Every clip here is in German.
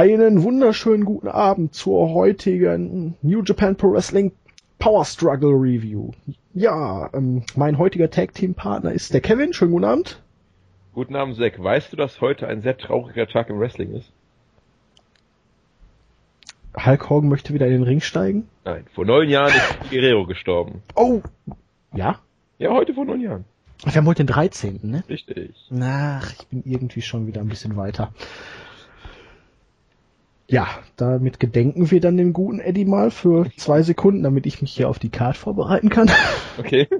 Einen wunderschönen guten Abend zur heutigen New Japan Pro Wrestling Power Struggle Review. Ja, ähm, mein heutiger Tag Team Partner ist der Kevin. Schönen guten Abend. Guten Abend, Zack. Weißt du, dass heute ein sehr trauriger Tag im Wrestling ist? Hulk Hogan möchte wieder in den Ring steigen? Nein, vor neun Jahren ist Guerrero gestorben. Oh! Ja? Ja, heute vor neun Jahren. Wir haben heute den 13., ne? Richtig. Ach, ich bin irgendwie schon wieder ein bisschen weiter. Ja, damit gedenken wir dann den guten Eddie mal für zwei Sekunden, damit ich mich hier auf die Card vorbereiten kann. Okay.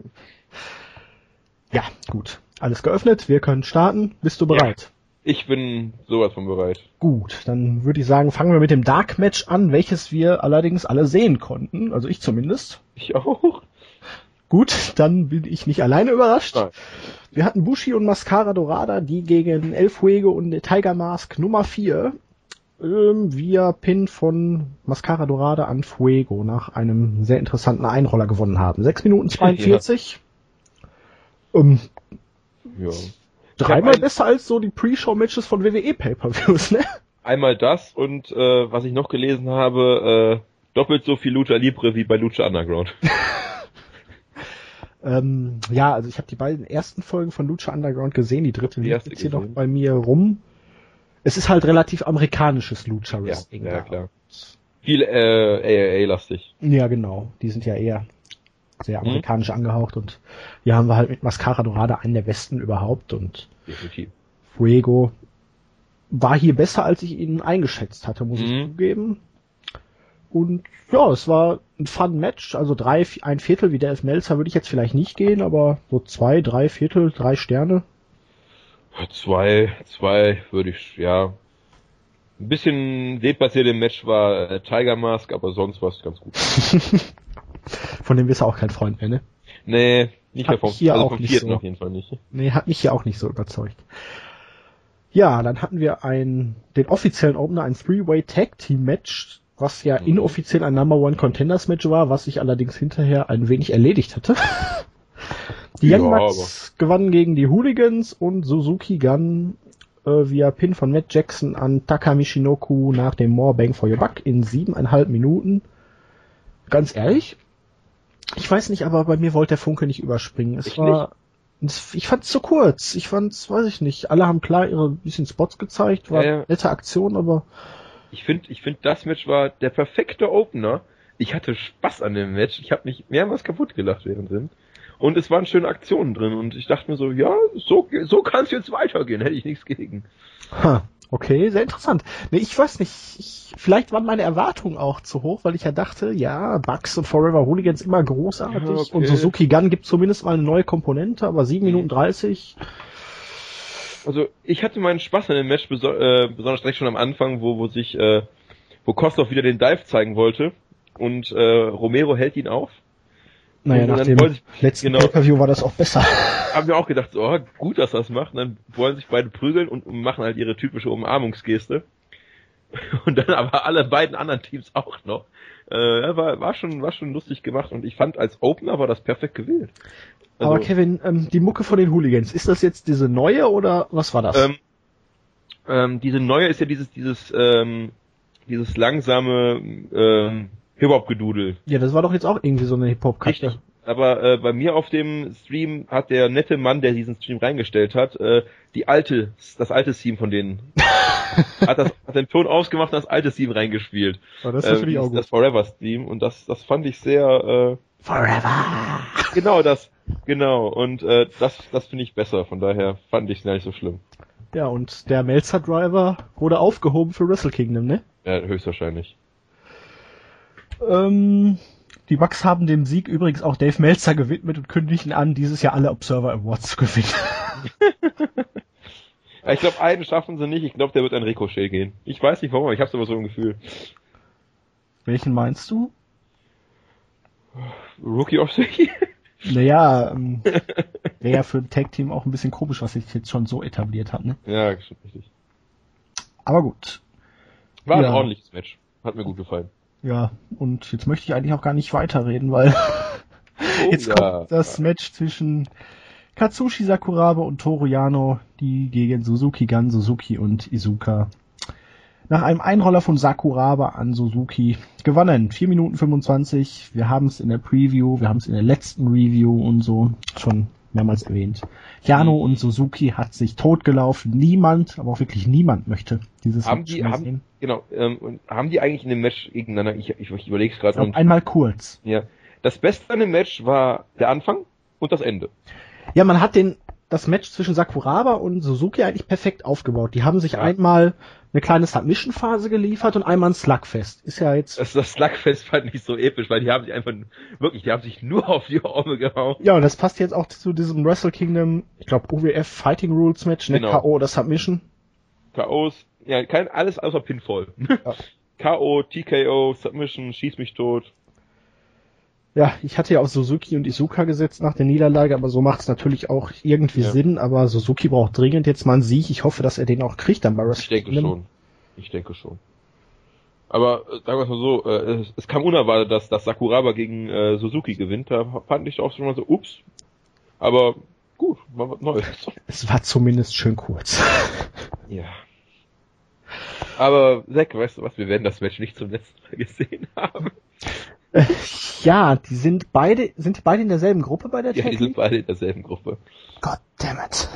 Ja, gut. Alles geöffnet, wir können starten. Bist du bereit? Ich bin sowas von bereit. Gut, dann würde ich sagen, fangen wir mit dem Dark Match an, welches wir allerdings alle sehen konnten, also ich zumindest. Ich auch. Gut, dann bin ich nicht alleine überrascht. Nein. Wir hatten Bushi und Mascara Dorada, die gegen El Fuego und Tiger Mask Nummer 4 ähm, via Pin von Mascara Dorada an Fuego nach einem sehr interessanten Einroller gewonnen haben. 6 Minuten 42. Ähm, Ja. dreimal besser als so die Pre-Show-Matches von WWE Pay-Per-Views, ne? Einmal das und äh, was ich noch gelesen habe, äh, doppelt so viel Lucha Libre wie bei Lucha Underground. Ähm, ja, also ich habe die beiden ersten Folgen von Lucha Underground gesehen, die dritte liegt jetzt hier noch bei mir rum. Es ist halt relativ amerikanisches Lucha ja, Wrestling. ja da. klar. Viel äh, AAA-lastig. Ja, genau. Die sind ja eher sehr Mhm. amerikanisch angehaucht und hier haben wir halt mit Mascara Dorada einen der besten überhaupt und Definitiv. Fuego war hier besser, als ich ihn eingeschätzt hatte, muss ich Mhm. zugeben. Und ja, es war ein fun Match, also drei, ein Viertel wie der F. Melzer würde ich jetzt vielleicht nicht gehen, aber so zwei, drei Viertel, drei Sterne. Zwei, zwei würde ich, ja. Ein bisschen deplatziert im Match war äh, Tiger Mask, aber sonst war es ganz gut. Von dem bist du auch kein Freund mehr, ne? Nee, nicht Hat mehr vom, hier also auch vom nicht so. auf jeden Fall nicht. Nee, hat mich hier auch nicht so überzeugt. Ja, dann hatten wir ein, den offiziellen Opener, ein Three-Way Tag Team Match, was ja Mhm. inoffiziell ein Number One Contenders Match war, was sich allerdings hinterher ein wenig erledigt hatte. Die Ja, Young Bucks gewannen gegen die Hooligans und Suzuki Gun äh, via Pin von Matt Jackson an Taka Michinoku nach dem More Bang for Your Buck in siebeneinhalb Minuten. Ganz ehrlich, ich weiß nicht, aber bei mir wollte der Funke nicht überspringen. Es Ich war, es- ich fand's zu kurz. Ich fand's, weiß ich nicht. Alle haben klar ihre bisschen Spots gezeigt, war Ja, ja. nette Aktion, aber Ich finde, ich finde, das Match war der perfekte Opener. Ich hatte Spaß an dem Match. Ich habe mich mehrmals kaputt gelacht währenddessen. Und es waren schöne Aktionen drin. Und ich dachte mir so, ja, so, so kann es jetzt weitergehen. Hätte ich nichts gegen. Ha, okay, sehr interessant. Nee, ich weiß nicht, ich, vielleicht waren meine Erwartungen auch zu hoch, weil ich ja dachte, ja, Bugs und Forever Hooligans immer großartig Ja, okay. und Suzuki Gun gibt zumindest mal eine neue Komponente, aber 7 Mhm. Minuten 30, Also ich hatte meinen Spaß an dem Match, beso äh, besonders direkt schon am Anfang, wo, wo sich, äh, wo Kostov wieder den Dive zeigen wollte. Und äh, Romero hält ihn auf. Naja, nach dann dem wollte ich- letzten genau. Pay-Per-View war das auch besser. Haben wir auch gedacht, so, oh, gut, dass das macht. Und dann wollen sich beide prügeln und machen halt ihre typische Umarmungsgeste. Und dann aber alle beiden anderen Teams auch noch. Äh, war, war schon, war schon lustig gemacht und ich fand als Opener war das perfekt gewählt. Also, aber Kevin, ähm, die Mucke von den Hooligans, ist das jetzt diese neue oder was war das? ähm, ähm, diese neue ist ja dieses, dieses, ähm, dieses langsame ähm, Hip-Hop-Gedudel. ja, das war doch jetzt auch irgendwie so eine Hip-Hop-Kacke. Richtig. Aber äh, bei mir auf dem Stream hat der nette Mann, der diesen Stream reingestellt hat, äh, die alte, das alte Theme von denen, hat das, hat den Ton ausgemacht und das alte Theme reingespielt. Ja, das ist Äh, natürlich auch das- gut. Das Forever Theme und das, das fand ich sehr, äh, Forever! genau das, genau und äh, das, das finde ich besser. Von daher fand ich es gar nicht so schlimm. Ja, und der Melzer-Driver wurde aufgehoben für Wrestle Kingdom, ne? Ja, höchstwahrscheinlich. Ähm, die Bucks haben dem Sieg übrigens auch Dave Meltzer gewidmet und kündigen an, dieses Jahr alle Observer Awards zu gewinnen. Ja, ich glaube, einen schaffen sie nicht. Ich glaube, der wird an Ricochet gehen. Ich weiß nicht warum, aber ich habe aber so ein Gefühl. Welchen meinst du? Rookie of the Year? Naja, ähm, wäre ja für ein Tag-Team auch ein bisschen komisch, was sich jetzt schon so etabliert hat, ne? Ja, stimmt richtig. Aber gut. War ein Ja. ordentliches Match. Hat mir gut gefallen. Ja, und jetzt möchte ich eigentlich auch gar nicht weiterreden, weil Oh, jetzt ja. kommt das Match zwischen Katsushi Sakuraba und Toru Yano, die gegen Suzuki Gun, Suzuki und Izuka nach einem Einroller von Sakuraba an Suzuki gewonnen. 4 Minuten 25. Wir haben es in der Preview, wir haben es in der letzten Review und so schon mehrmals erwähnt. Jano und Suzuki hat sich totgelaufen. Niemand, aber auch wirklich niemand möchte dieses Haben Match die, haben, sehen. genau, ähm, haben die eigentlich in dem Match gegeneinander, ich, ich, ich überlege es gerade, einmal kurz. ja, das Beste an dem Match war der Anfang und das Ende. Ja, man hat den, das Match zwischen Sakuraba und Suzuki eigentlich perfekt aufgebaut. Die haben sich Ja. einmal eine kleine Submission-Phase geliefert und einmal ein Slugfest. Ist ja jetzt, Das, das Slugfest fand ich so episch, weil die haben sich einfach, wirklich, die haben sich nur auf die Arme gehauen. ja, und das passt jetzt auch zu diesem Wrestle Kingdom, ich glaube, OWF Fighting Rules Match, ne? Genau. K.O. oder Submission. K.O.s, ja, kein, alles außer Pinfall. Ja. K.O., TKO, Submission, schieß mich tot. Ja, ich hatte ja auf Suzuki und Isuka gesetzt nach der Niederlage, aber so macht es natürlich auch irgendwie Ja. Sinn, aber Suzuki braucht dringend jetzt mal einen Sieg. Ich hoffe, dass er den auch kriegt dann bei Wrestle Ich denke schon. Ich denke schon. Aber äh, sagen wir es mal so, äh, es, es kam unerwartet, dass, dass Sakuraba gegen äh, Suzuki gewinnt. Da fand ich auch schon mal so, ups. Aber gut, mal was Neues. Es war zumindest schön kurz. Ja. Aber Zack, weißt du was, wir werden das Match nicht zum letzten Mal gesehen haben. ja, die sind beide, sind die beide in derselben Gruppe bei der Ja, die sind beide in derselben Gruppe. God damn it.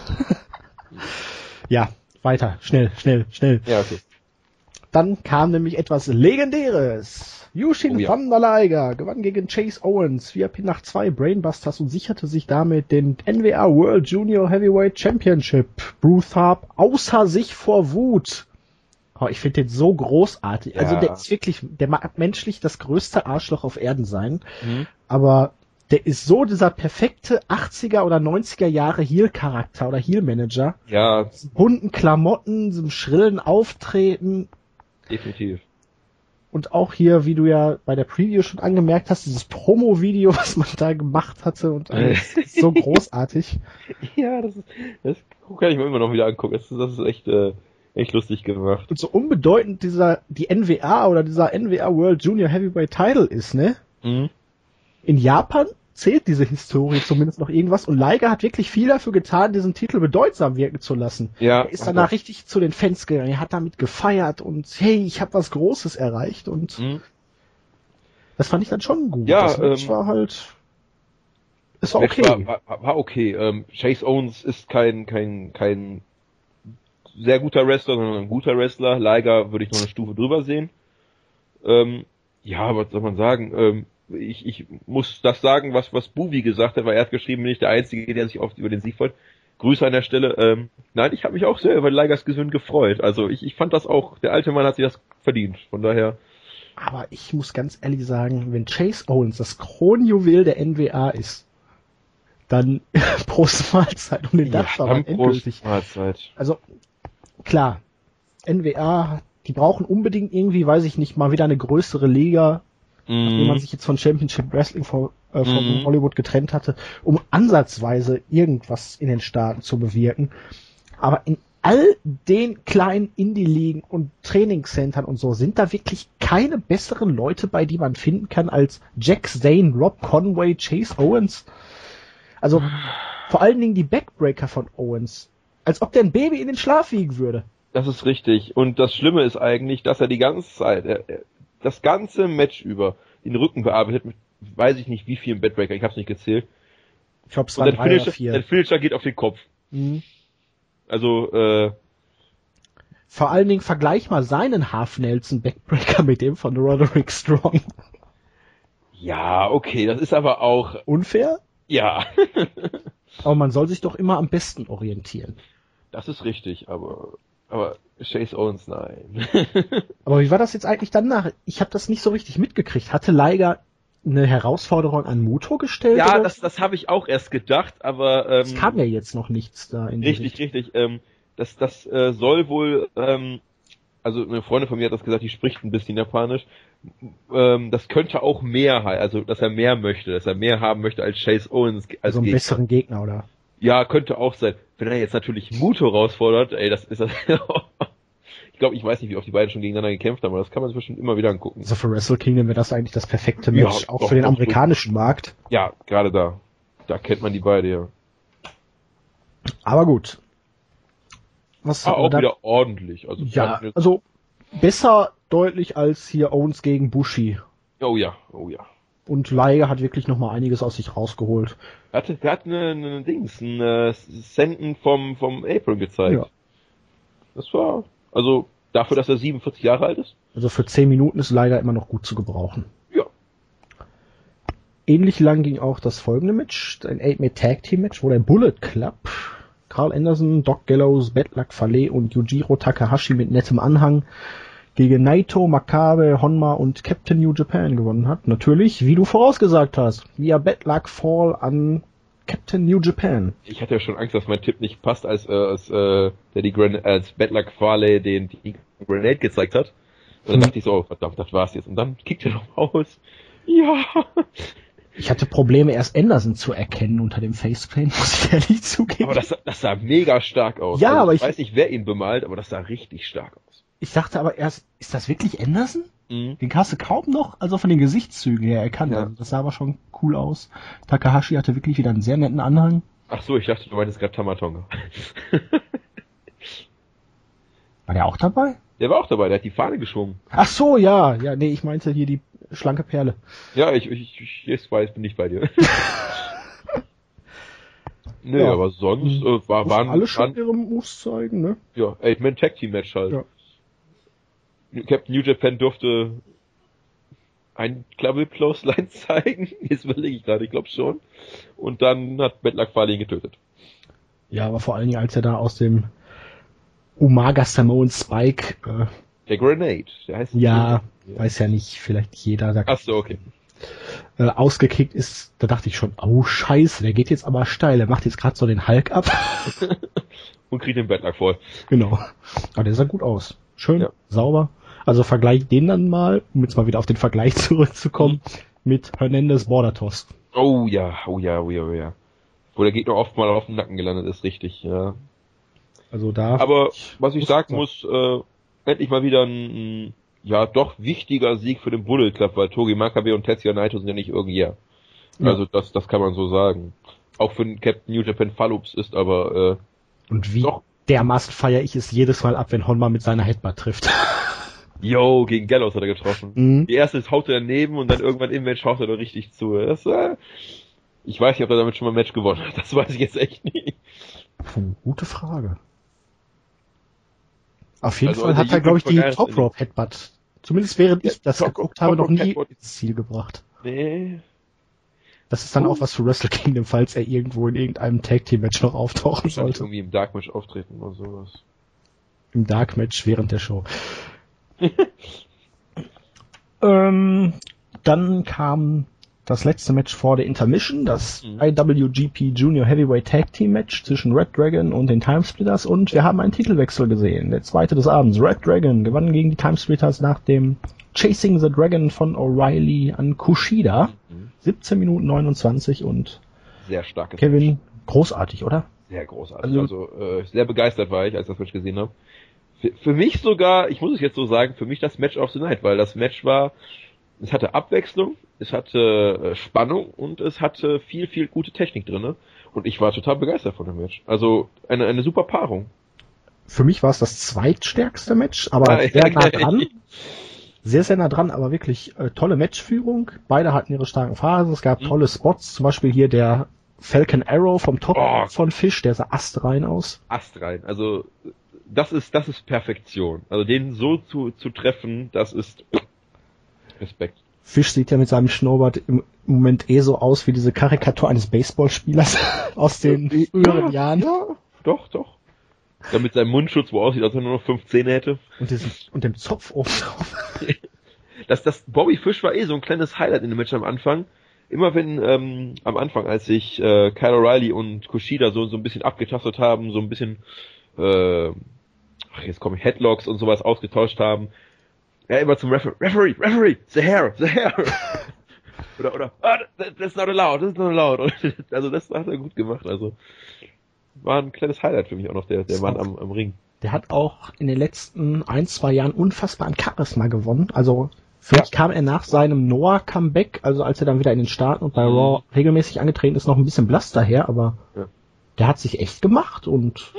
ja, weiter, schnell, schnell, schnell. Ja, okay. Dann kam nämlich etwas Legendäres. Yushin Oh ja. van der Leiger gewann gegen Chase Owens via Pin nach zwei Brainbusters und sicherte sich damit den NWA World Junior Heavyweight Championship. Bruce Harp außer sich vor Wut. Oh, ich finde den so großartig. Also Ja. der ist wirklich, der mag menschlich das größte Arschloch auf Erden sein. Mhm. Aber der ist so dieser perfekte 80er oder 90er Jahre Heel-Charakter oder Heel-Manager. Ja, Bunten Klamotten, diesem schrillen Auftreten, definitiv. und auch hier, wie du ja bei der Preview schon angemerkt hast, dieses Promo-Video, was man da gemacht hatte und alles, ist so großartig. Ja, das ist, das kann ich mir immer noch wieder angucken. Das ist, das ist echt, äh, echt lustig gemacht. Und so unbedeutend dieser, die NWA oder dieser NWA World Junior Heavyweight Title ist, ne? Mhm. In Japan zählt diese Historie zumindest noch irgendwas und Liger hat wirklich viel dafür getan, diesen Titel bedeutsam wirken zu lassen. Ja. Er ist danach richtig zu den Fans gegangen, er hat damit gefeiert und hey, ich habe was Großes erreicht und Mhm. das fand ich dann schon gut. Ja, das Match ähm, war halt, es war okay. War, war, war okay. Ähm, Chase Owens ist kein, kein, kein sehr guter Wrestler, sondern ein guter Wrestler. Liger würde ich noch eine Stufe drüber sehen. Ähm, ja, was soll man sagen? Ähm, ich, ich muss das sagen, was, was Buvi gesagt hat, weil er hat geschrieben, bin ich der Einzige, der sich oft über den Sieg freut. Grüße an der Stelle. Ähm, nein, ich habe mich auch sehr über Ligers Gewinn gefreut. Also ich, ich fand das auch, der alte Mann hat sich das verdient. Von daher, Aber ich muss ganz ehrlich sagen, wenn Chase Owens das Kronjuwel der NWA ist, dann Prost Mahlzeit und den man Prost, endgültig. Mahlzeit. Also klar, NWA, die brauchen unbedingt irgendwie, weiß ich nicht, mal wieder eine größere Liga, wenn man Mhm. sich jetzt von Championship Wrestling von, äh, von Mhm. Hollywood getrennt hatte, um ansatzweise irgendwas in den Staaten zu bewirken. Aber in all den kleinen Indie-Ligen und Trainingscentern und so sind da wirklich keine besseren Leute bei, die man finden kann als Jack Zane, Rob Conway, Chase Owens. Also vor allen Dingen die Backbreaker von Owens. Als ob der ein Baby in den Schlaf wiegen würde. Das ist richtig. Und das Schlimme ist eigentlich, dass er die ganze Zeit, er, das ganze Match über den Rücken bearbeitet mit, weiß ich nicht wie vielen Bedbreaker, ich hab's nicht gezählt. Ich es Und der Finisher, der Finisher geht auf den Kopf. Mhm. Also, äh, Vor allen Dingen vergleich mal seinen Half Nelson Backbreaker mit dem von Roderick Strong. ja, okay, das ist aber auch, Unfair? ja, Aber man soll sich doch immer am besten orientieren. Das ist richtig, aber, aber Chase Owens, nein. Aber wie war das jetzt eigentlich danach? Ich habe das nicht so richtig mitgekriegt. Hatte Liger eine Herausforderung an Muto gestellt? ja, oder? das, das habe ich auch erst gedacht, aber, ähm, es kam ja jetzt noch nichts da in die Richtig, richtig. Ähm, das das äh, soll wohl, ähm, also eine Freundin von mir hat das gesagt, die spricht ein bisschen Japanisch. Ähm, das könnte auch mehr, also dass er mehr möchte, dass er mehr haben möchte als Chase Owens als also einen Gegner. besseren Gegner, oder? Ja, könnte auch sein. Wenn er jetzt natürlich Muto herausfordert, ey, das ist das. ich glaube, ich weiß nicht, wie oft die beiden schon gegeneinander gekämpft haben, aber das kann man sich bestimmt immer wieder angucken. Also für Wrestle Kingdom wäre das eigentlich das perfekte Ja, Match, auch doch, für den amerikanischen Markt. Ja, gerade da. Da kennt man die beide ja. Aber gut. Was Ah, auch da- wieder ordentlich. Also Ja, also besser deutlich als hier Owens gegen Bushi. Oh ja, oh ja. Und Leiger hat wirklich noch mal einiges aus sich rausgeholt. Er hat, er hat eine, eine Dings, ein äh, Senden vom, vom April gezeigt. Ja. Das war, also dafür, dass er 47 Jahre alt ist. Also für 10 Minuten ist Leiger immer noch gut zu gebrauchen. Ja. Ähnlich lang ging auch das folgende Match, ein 8-Man Tag Team Match, wo der Bullet Club, Carl Anderson, Doc Gallows, Betlak Fale und Yujiro Takahashi mit nettem Anhang gegen Naito, Makabe, Honma und Captain New Japan gewonnen hat. Natürlich, wie du vorausgesagt hast, via Betlak Fall an Captain New Japan. Ich hatte ja schon Angst, dass mein Tipp nicht passt, als, äh, als, äh, der die Gran als Bedlack Farley den die Grenade gezeigt hat. Und dann Hm. dachte ich so, oh, verdammt, das war's jetzt. Und dann kickt er noch aus. Ja. Ich hatte Probleme, erst Anderson zu erkennen unter dem Facepaint, muss ich ehrlich zugeben. Aber das, das sah mega stark aus. Ja, also, aber ich ich- weiß nicht, wer ihn bemalt, aber das sah richtig stark aus. Ich dachte aber erst, ist das wirklich Anderson? Mhm. Den hast du kaum noch, also von den Gesichtszügen her erkannt. Ja. Also das sah aber schon cool aus. Takahashi hatte wirklich wieder einen sehr netten Anhang. Ach so, ich dachte, du meintest gerade Tamatonga. War der auch dabei? der war auch dabei, der hat die Fahne geschwungen. Ach so, ja, ja, nee, ich meinte hier die schlanke Perle. Ja, ich, ich, ich jetzt weiß, bin ich bei dir. Nö, Ja. aber sonst äh, war, waren, alle schon waren ihre Moves zeigen, ne? ja, Eight-Man Tag Team Match halt. Ja. Captain New Japan durfte ein Double Clothesline zeigen. Jetzt überlege ich gerade, ich glaube schon. Und dann hat Bedlack Farley ihn getötet. Ja, aber vor allen Dingen, als er da aus dem Umaga Samoan Spike, äh, Der Grenade, der heißt ja, Ja. weiß ja nicht, vielleicht jeder, da Ach so, okay. äh, ausgekickt ist, da dachte ich schon, oh scheiße, der geht jetzt aber steil, der macht jetzt gerade so den Hulk ab. Und kriegt den Bedlack voll. genau. Aber der sah gut aus. Schön, Ja. sauber. Also vergleich den dann mal, um jetzt mal wieder auf den Vergleich zurückzukommen, mit Hernandez Border Toss. Oh ja, oh ja, oh ja, oh ja. Wo der Gegner oft mal auf dem Nacken gelandet ist, richtig, ja. Also da. Aber was ich sagen muss, äh, endlich mal wieder ein, ja doch wichtiger Sieg für den Bullet Club, weil Togi Makabe und Tetsuya Naito sind ja nicht irgendwer. Ja. Also das, das kann man so sagen. Auch für den Captain New Japan Fallups ist aber und wie doch. dermaßen feiere ich es jedes Mal ab, wenn Honma mit seiner Headbutt trifft. yo, gegen Gallows hat er getroffen. Mhm. Die erste haut er daneben und dann irgendwann im Match haut er da richtig zu. Das, äh, ich weiß nicht, ob er damit schon mal ein Match gewonnen hat. Das weiß ich jetzt echt nicht. Puh, gute Frage. Auf jeden Also, Fall der hat er, glaube ich, die Top Rope Headbutt. Zumindest während Ja, ich das Top- geguckt habe, Top noch Rope nie Headbutt. ins Ziel gebracht. Nee. Das ist dann Uh. auch was für Wrestle Kingdom, falls er irgendwo in irgendeinem Tag Team Match noch auftauchen sollte. irgendwie im Dark Match auftreten oder sowas. Im Dark Match während der Show. ähm, dann kam das letzte Match vor der Intermission, das Mhm. IWGP Junior Heavyweight Tag Team Match zwischen Red Dragon und den Timesplitters und wir haben einen Titelwechsel gesehen. Der zweite des Abends. Red Dragon gewann gegen die Timesplitters nach dem Chasing the Dragon von O'Reilly an Kushida. Mhm. 17 Minuten 29 und Sehr starkes Kevin, großartig, oder? Sehr großartig. Also- Also, äh, sehr begeistert war ich, als ich das Match gesehen habe. Für, mich sogar, ich muss es jetzt so sagen, für mich das Match of the Night, weil das Match war, es hatte Abwechslung, es hatte äh, Spannung und es hatte viel, viel gute Technik drinne. Und ich war total begeistert von dem Match. Also eine, eine super Paarung. Für mich war es das zweitstärkste Match, aber Ah, sehr ja, nah dran. Sehr, sehr nah dran, aber wirklich äh, tolle Matchführung. Beide hatten ihre starken Phasen. Es gab Mhm. tolle Spots, zum Beispiel hier der Falcon Arrow vom Top Oh. von Fish, der sah astrein aus. Ast rein. Also das ist, das ist Perfektion. Also den so zu, zu treffen, das ist Respekt. Fish sieht ja mit seinem Schnurrbart im Moment eh so aus wie diese Karikatur eines Baseballspielers aus den früheren Jahren. Ja, doch, doch. Ja, mit seinem Mundschutz, wo aussieht, als wenn er nur noch fünf Zähne hätte. Und, diesen, und dem Zopf oben drauf. Das, das Bobby Fish war eh so ein kleines Highlight in dem Match am Anfang. Immer wenn ähm, am Anfang, als sich äh, Kyle O'Reilly und Kushida so so ein bisschen abgetastet haben, so ein bisschen äh, jetzt komme ich Headlocks und sowas ausgetauscht haben, ja immer zum Referee, Referee, Referee, the hair, the hair. oder oder ah, that- that's not allowed, that's not allowed. Also das hat er gut gemacht. Also war ein kleines Highlight für mich auch noch der der Mann am, am Ring. Der hat auch in den letzten ein, zwei Jahren unfassbar an Charisma gewonnen. Also vielleicht kam er nach seinem Noah-Comeback, also als er dann wieder in den Staaten und bei Mhm. Raw regelmäßig angetreten ist, noch ein bisschen blass daher, aber Ja. der hat sich echt gemacht und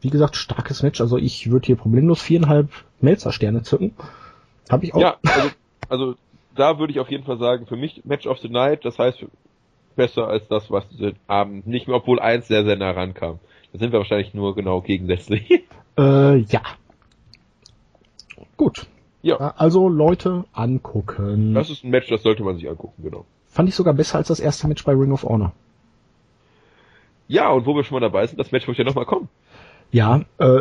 wie gesagt, starkes Match. Also ich würde hier problemlos viereinhalb Melzer-Sterne zücken. Habe ich auch. Ja, also, also da würde ich auf jeden Fall sagen, für mich Match of the Night, das heißt besser als das, was diese Abend nicht mehr, obwohl eins sehr, sehr nah rankam. Da sind wir wahrscheinlich nur genau gegensätzlich. Äh, ja. Gut. Ja. Also Leute angucken. Das ist ein Match, das sollte man sich angucken, genau. Fand ich sogar besser als das erste Match bei Ring of Honor. Ja, und wo wir schon mal dabei sind, das Match muss ja nochmal kommen. Ja, äh,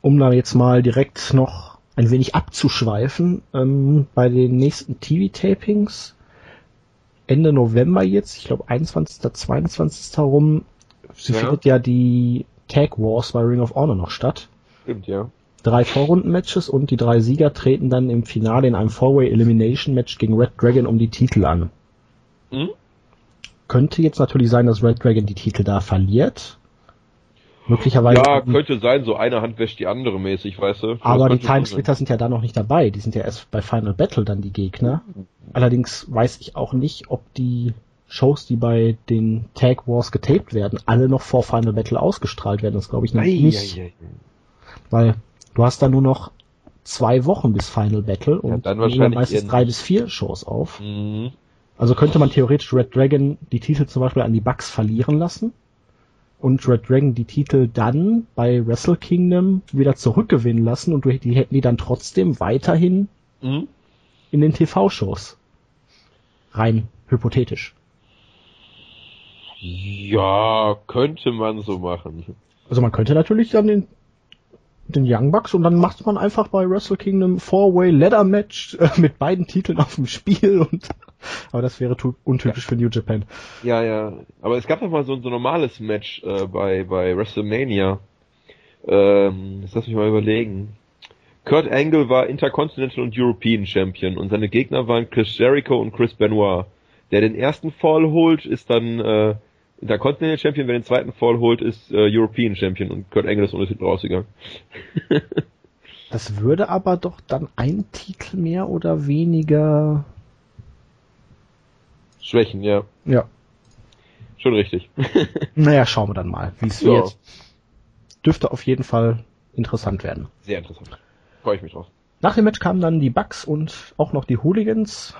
um da jetzt mal direkt noch ein wenig abzuschweifen, ähm, bei den nächsten TV-Tapings Ende November jetzt, ich glaube 21. 22. herum, sie Ja. findet ja die Tag Wars bei Ring of Honor noch statt. Stimmt, ja. Drei Vorrunden-Matches und die drei Sieger treten dann im Finale in einem Four-Way Elimination Match gegen Red Dragon um die Titel an. Hm? Könnte jetzt natürlich sein, dass Red Dragon die Titel da verliert. Möglicherweise. Ja, könnte sein, so eine Hand wäscht die andere mäßig, weißt du. Aber die könnte schon Timesplitter sind ja da noch nicht dabei. Die sind ja erst bei Final Battle dann die Gegner. Allerdings weiß ich auch nicht, ob die Shows, die bei den Tag Wars getaped werden, alle noch vor Final Battle ausgestrahlt werden. Das glaube ich Ei, nicht. ei, ei. Weil du hast da nur noch zwei Wochen bis Final Battle und dann nehmen wahrscheinlich meistens drei bis vier Shows auf. Mhm. Also könnte man theoretisch Red Dragon die Titel zum Beispiel an die Bucks verlieren lassen und Red Dragon die Titel dann bei Wrestle Kingdom wieder zurückgewinnen lassen und die hätten die dann trotzdem weiterhin Mhm. in den TV-Shows. Rein hypothetisch. Ja, könnte man so machen. Also man könnte natürlich dann den, den Young Bucks und dann macht man einfach bei Wrestle Kingdom Four-Way Ladder Match äh, mit beiden Titeln auf dem Spiel und aber das wäre untypisch für New Japan. Ja, ja. Aber es gab doch mal so, so ein normales Match äh, bei, bei WrestleMania. Ähm, jetzt lass mich mal überlegen. Kurt Angle war Intercontinental und European Champion und seine Gegner waren Chris Jericho und Chris Benoit. Der den ersten Fall holt, ist dann äh, Intercontinental Champion, wer den zweiten Fall holt, ist äh, European Champion und Kurt Angle ist ohne Titel rausgegangen. Das würde aber doch dann ein Titel mehr oder weniger Schwächen, ja. ja. Schon richtig. Naja, schauen wir dann mal, wie es wird. Dürfte auf jeden Fall interessant werden. Sehr interessant. Freue ich mich drauf. Nach dem Match kamen dann die Bucks und auch noch die Hooligans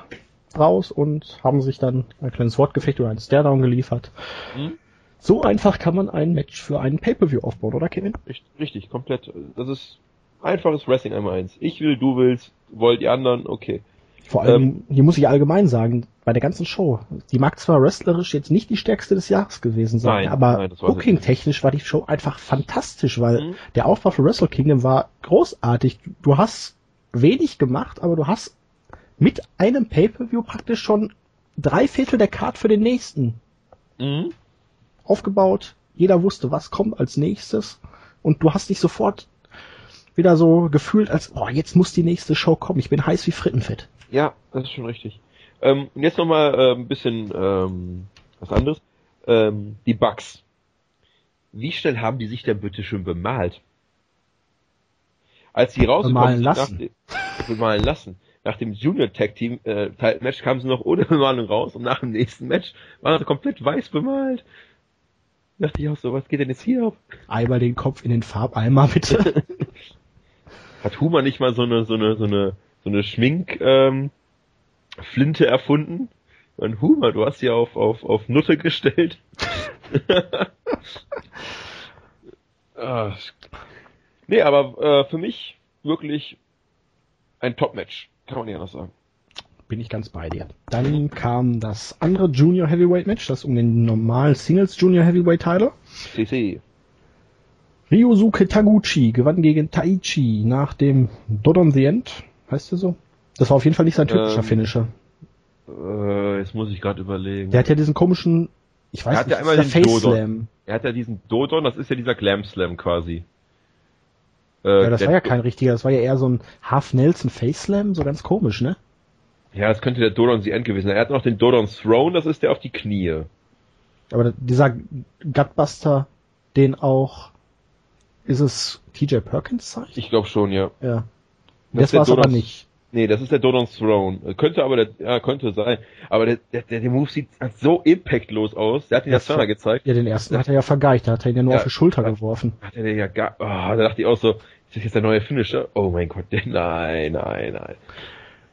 raus und haben sich dann ein kleines Wortgefecht oder einen Staredown geliefert. Hm? So einfach kann man ein Match für einen Pay-Per-View aufbauen, oder Kevin? Richtig, richtig, komplett. Das ist einfaches Wrestling einmal eins. Ich will, du willst, wollt die anderen, okay. Vor allem, hier muss ich allgemein sagen, bei der ganzen Show, die mag zwar wrestlerisch jetzt nicht die stärkste des Jahres gewesen sein, Nein, aber booking-technisch war die Show einfach fantastisch, weil Mhm. der Aufbau für Wrestle Kingdom war großartig. Du hast wenig gemacht, aber du hast mit einem Pay-Per-View praktisch schon drei Viertel der Card für den nächsten Mhm. aufgebaut. Jeder wusste, was kommt als nächstes. Und du hast dich sofort wieder so gefühlt, als, oh, jetzt muss die nächste Show kommen. Ich bin heiß wie Frittenfett. Ja, das ist schon richtig. Ähm, und jetzt nochmal äh, ein bisschen ähm, was anderes. Ähm, die Bugs. Wie schnell haben die sich denn bitte schon bemalt? Als die rausgekommen Bemalen sind, lassen. nach dem, bemalen lassen. Nach dem Junior Tag Team äh, Match kamen sie noch ohne Bemalung raus und nach dem nächsten Match waren sie komplett weiß bemalt. Dachte ich auch so, was geht denn jetzt hier ab? Einmal den Kopf in den Farbeimer, bitte. Hat Huma nicht mal so eine, so eine, so eine, so eine Schmink, ähm, Flinte erfunden? Und Huma, du hast sie auf, auf, auf Nutte gestellt. ah, nee, aber äh, für mich wirklich ein Top-Match. Kann man nicht anders sagen. Bin ich ganz bei dir. Dann kam das andere Junior Heavyweight Match, das um den normalen Singles Junior Heavyweight Title. CC. Ryosuke Taguchi gewann gegen Taichi nach dem Dodon the End. Heißt der so? Das war auf jeden Fall nicht sein typischer Ähm, Finisher. Äh, jetzt muss ich gerade überlegen. Der hat ja diesen komischen, ich weiß Er hat nicht, ja einmal der den Face Dodon. Slam. Er hat ja diesen Dodon, das ist ja dieser Glam Slam quasi. Äh, Ja, das war ja kein richtiger, das war ja eher so ein Half Nelson Face Slam, so ganz komisch, ne? Ja, das könnte der Dodon the End gewesen sein. Er hat noch den Dodon Throne, das ist der auf die Knie. Aber dieser Gutbuster, den auch, ist es TJ Perkins zeigt? Ich glaube schon, ja. Ja. Das Das, ist der war es aber nicht. Nee, das ist der Dodon's Throne. Könnte aber der, ja, könnte sein. Aber der, der, der, der Move sieht so impactlos aus. Der hat ihn ja Das zweimal gezeigt. Ja, den ersten hat er ja vergeigt, da hat er ihn ja nur Ja. auf die Schulter geworfen. Hat er den ja gar, oh, da dachte ich auch so, ist das jetzt der neue Finisher? Oh mein Gott, nein, nein, nein.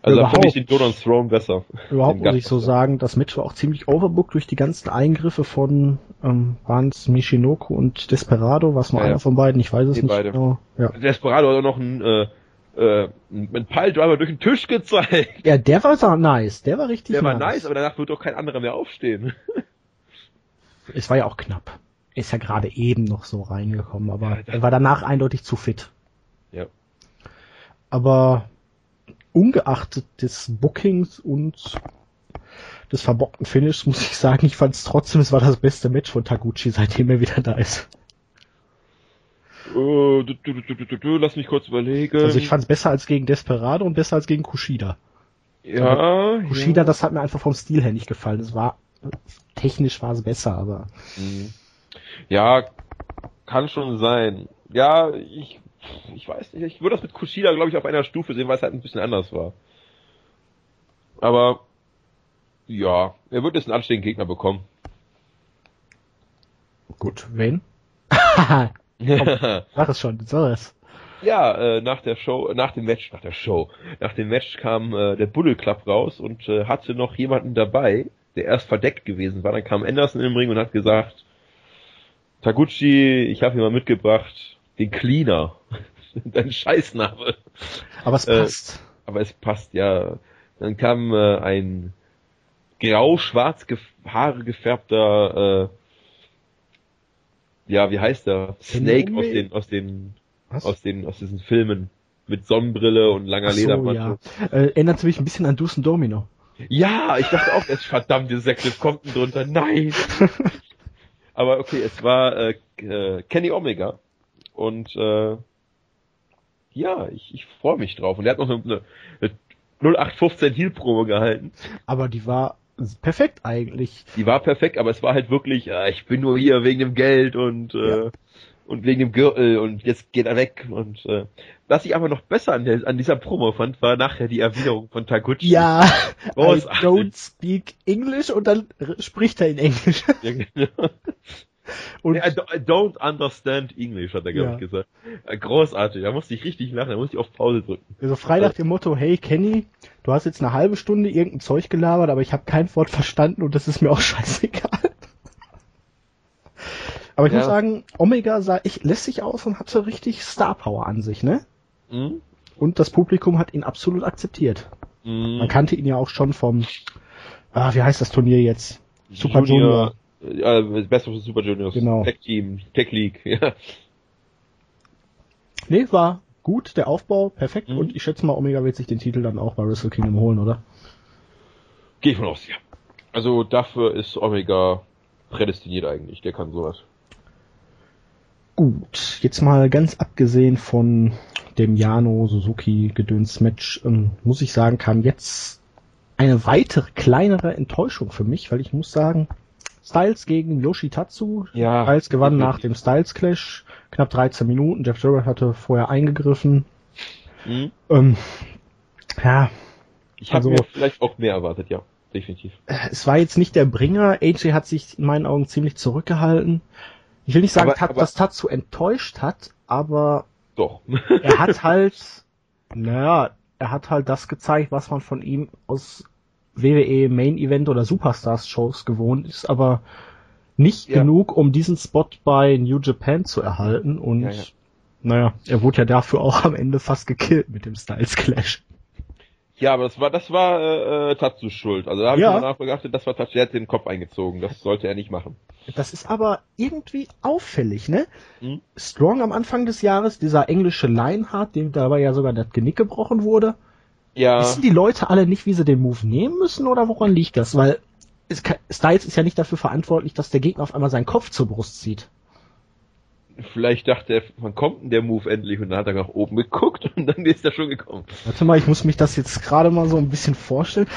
Also da finde ich den. Dodon's Throne besser. Überhaupt muss ich so sagen, das Match war auch ziemlich overbooked durch die ganzen Eingriffe von, ähm, waren es Michinoku und Desperado, was nur Ja, ja. einer von beiden, ich weiß es Die nicht beide. genau. Ja. Desperado hat auch noch einen, äh, äh, einen Piledriver durch den Tisch gezeigt. ja, der war so nice, der war richtig Der war nice, aber danach wird doch kein anderer mehr aufstehen. Es war ja auch knapp. Ist ja gerade eben noch so reingekommen, aber Ja, er war danach eindeutig zu fit. Ja. Aber ungeachtet des Bookings und des verbockten Finishes muss ich sagen, ich fand es trotzdem, es war das beste Match von Taguchi, seitdem er wieder da ist. Äh, du, du, du, du, du, du, lass mich kurz überlegen. Also ich fand es besser als gegen Desperado und besser als gegen Kushida. ja, Kushida, ja. das hat mir einfach vom Stil her nicht gefallen. Es war technisch war es besser, aber Mhm. Ja, kann schon sein. Ja, ich, ich weiß nicht. Ich würde das mit Kushida, glaube ich, auf einer Stufe sehen, weil es halt ein bisschen anders war. Aber ja, er wird jetzt einen anständigen Gegner bekommen. gut. Wen? Sag es schon, sag es. ja, äh, nach der Show, nach dem Match, nach der Show, nach dem Match kam äh, der Bullet Club raus und äh, hatte noch jemanden dabei, der erst verdeckt gewesen war. Dann kam Anderson im Ring und hat gesagt, Taguchi, ich habe hier mal mitgebracht, den Cleaner. Dein Scheißname. Aber es Äh, passt. aber es passt ja. Dann kam äh, ein grau-schwarz gef Haare gefärbter, äh, ja, wie heißt der? Snake aus den, aus den, Was? aus den, aus diesen Filmen. Mit Sonnenbrille und langer Ach so, Ledermantel. ja. Äh, erinnert mich ein bisschen an Dusen Domino. Ja. ich dachte auch, das verdammte Sekte kommt denn drunter. Nein! aber okay, es war äh, äh, Kenny Omega. Und äh, ja, ich, ich freue mich drauf. Und er hat noch eine, eine, eine 0815 Heel-Promo gehalten. Aber die war perfekt eigentlich. Die war perfekt, aber es war halt wirklich, äh, ich bin nur hier wegen dem Geld und äh, Ja. und wegen dem Gürtel und jetzt geht er weg und äh, was ich aber noch besser an, der, an dieser Promo fand, war nachher die Erwiderung von Taguchi. Ja, I Großartig. don't speak English und dann spricht er in Englisch. Ja, genau. Und I do- I don't understand English, hat er, glaube Ja. ich, gesagt. Äh, Großartig, da musste ich richtig lachen, da musste ich auf Pause drücken. also frei nach dem Motto, hey Kenny, du hast jetzt eine halbe Stunde irgendein Zeug gelabert, aber ich habe kein Wort verstanden und das ist mir auch scheißegal. Aber ich Ja. muss sagen, Omega sah echt lässig aus und hatte richtig Star Power an sich, ne? Mhm. Und das Publikum hat ihn absolut akzeptiert. Mhm. Man kannte ihn ja auch schon vom, ah, wie heißt das Turnier jetzt? Super Junior. Ja, Best of the Super Juniors. Genau. Tech Team, Tech League, ja. Nee, war gut, der Aufbau, perfekt. Mhm. Und ich schätze mal, Omega wird sich den Titel dann auch bei Wrestle Kingdom holen, oder? Gehe ich von aus, ja. Also dafür ist Omega prädestiniert eigentlich, der kann sowas. Gut, jetzt mal ganz abgesehen von dem Jano Suzuki Gedöns Match, ähm, muss ich sagen, kam jetzt eine weitere kleinere Enttäuschung für mich, weil ich muss sagen, Styles gegen Yoshitatsu. Ja. Styles gewann nach dem Styles Clash, knapp 13 Minuten. Jeff Jarrett hatte vorher eingegriffen. Mhm. Ähm, ja, Ich habe Also- mir vielleicht auch mehr erwartet, ja. Definitiv. es war jetzt nicht der Bringer. AJ hat sich in meinen Augen ziemlich zurückgehalten. Ich will nicht sagen, Aber- aber- dass Tatsu enttäuscht hat, aber Doch. er hat halt, naja, er hat halt das gezeigt, was man von ihm aus WWE Main Event oder Superstars Shows gewohnt ist, aber nicht Ja. genug, um diesen Spot bei New Japan zu erhalten und Ja, ja. naja, er wurde ja dafür auch am Ende fast gekillt mit dem Styles Clash. ja, aber das war, das war äh, äh, Tatsus Schuld. Also da habe Ja. ich mal nachgeachtet, das war Tatsu, der hat den Kopf eingezogen. Das sollte er nicht machen. Das ist aber irgendwie auffällig, ne? Hm? Strong am Anfang des Jahres, dieser englische Lionheart, dem dabei ja sogar das Genick gebrochen wurde. Ja. Wissen die Leute alle nicht, wie sie den Move nehmen müssen oder woran liegt das? Weil kann- Styles ist ja nicht dafür verantwortlich, dass der Gegner auf einmal seinen Kopf zur Brust zieht. Vielleicht dachte er, wann kommt denn der Move endlich? Und dann hat er nach oben geguckt und dann ist er schon gekommen. Warte mal, ich muss mich das jetzt gerade mal so ein bisschen vorstellen.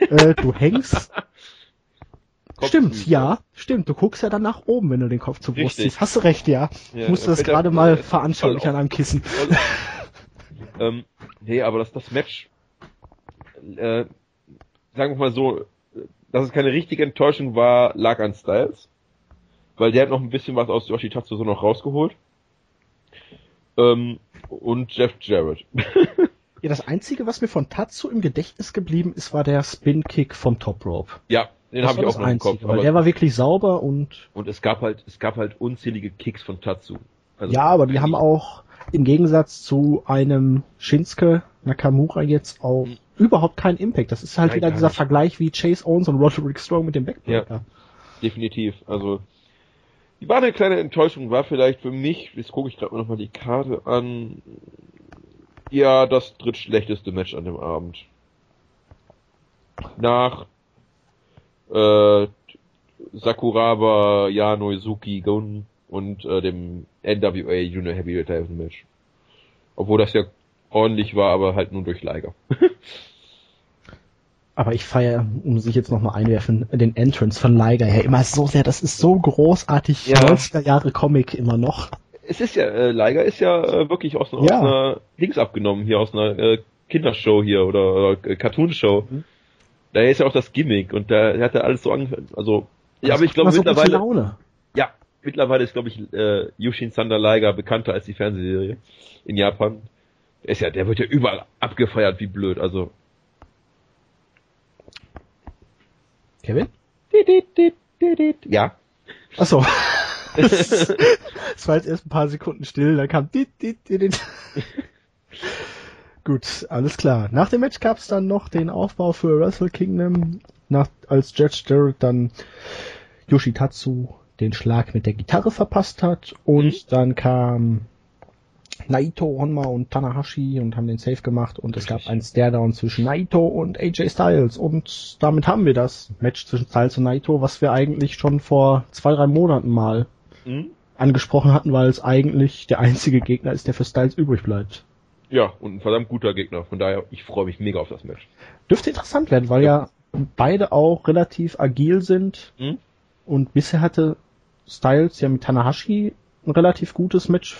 äh, du hängst. Kopf stimmt, zu. ja, stimmt. Du guckst ja dann nach oben, wenn du den Kopf zur Brust Richtig. ziehst. Hast du recht, ja. Ja, ich musste das er- gerade mal veranschaulichen an einem Kissen. Ähm, nee, aber das, das Match äh, sagen wir mal so, dass es keine richtige Enttäuschung war, lag an Styles. Weil der hat noch ein bisschen was aus Yoshitatsu so noch rausgeholt. Ähm, und Jeff Jarrett. ja, das Einzige, was mir von Tatsu im Gedächtnis geblieben ist, war der Spin-Kick vom Top Rope. Ja, den habe ich auch noch Einzige, im Kopf. Weil der war wirklich sauber und... Und es gab halt, es gab halt unzählige Kicks von Tatsu. Also ja, aber die haben auch im Gegensatz zu einem Shinsuke Nakamura jetzt auch mhm. überhaupt keinen Impact. Das ist halt Nein, wieder dieser nicht. Vergleich wie Chase Owens und Roderick Strong mit dem Backbreaker. Ja, definitiv. Also die war eine kleine Enttäuschung, war vielleicht für mich, jetzt gucke ich gerade mal nochmal die Karte an, ja, das drittschlechteste Match an dem Abend. Nach äh, Sakuraba, Yano, Izuki, Gun und äh, dem NWA Junior Heavyweight Title Match. Obwohl das ja ordentlich war, aber halt nur durch Liger. aber ich feiere, um sich jetzt nochmal einwerfen, den Entrance von Liger ja immer so sehr. Das ist so großartig. Ja. 90er Jahre Comic immer noch. Es ist ja, äh, Liger ist ja äh, wirklich aus, aus ja. einer Links abgenommen, hier aus einer äh, Kindershow hier oder, oder äh, Cartoon-Show. Mhm. Da ist ja auch das Gimmick und da hat er alles so angefangen. Also, ja, aber ich glaube so mittlerweile. Ja, mittlerweile ist, glaube ich, äh, Yushin Thunder Liger bekannter als die Fernsehserie in Japan. Der ist ja, der wird ja überall abgefeiert wie blöd, also. Kevin? Ja. Achso. Es war jetzt erst ein paar Sekunden still, dann kam Gut, alles klar. Nach dem Match gab es dann noch den Aufbau für Wrestle Kingdom, nach, als Judge Jarrett dann Yoshitatsu den Schlag mit der Gitarre verpasst hat und mhm. dann kam Naito, Honma und Tanahashi und haben den Safe gemacht und Richtig. es gab einen Staredown zwischen Naito und AJ Styles und damit haben wir das Match zwischen Styles und Naito, was wir eigentlich schon vor zwei, drei Monaten mal mhm. angesprochen hatten, weil es eigentlich der einzige Gegner ist, der für Styles übrig bleibt. Ja, und ein verdammt guter Gegner, von daher, ich freue mich mega auf das Match. Dürfte interessant werden, weil ja, ja beide auch relativ agil sind mhm. und bisher hatte Styles ja mit Tanahashi ein relativ gutes Match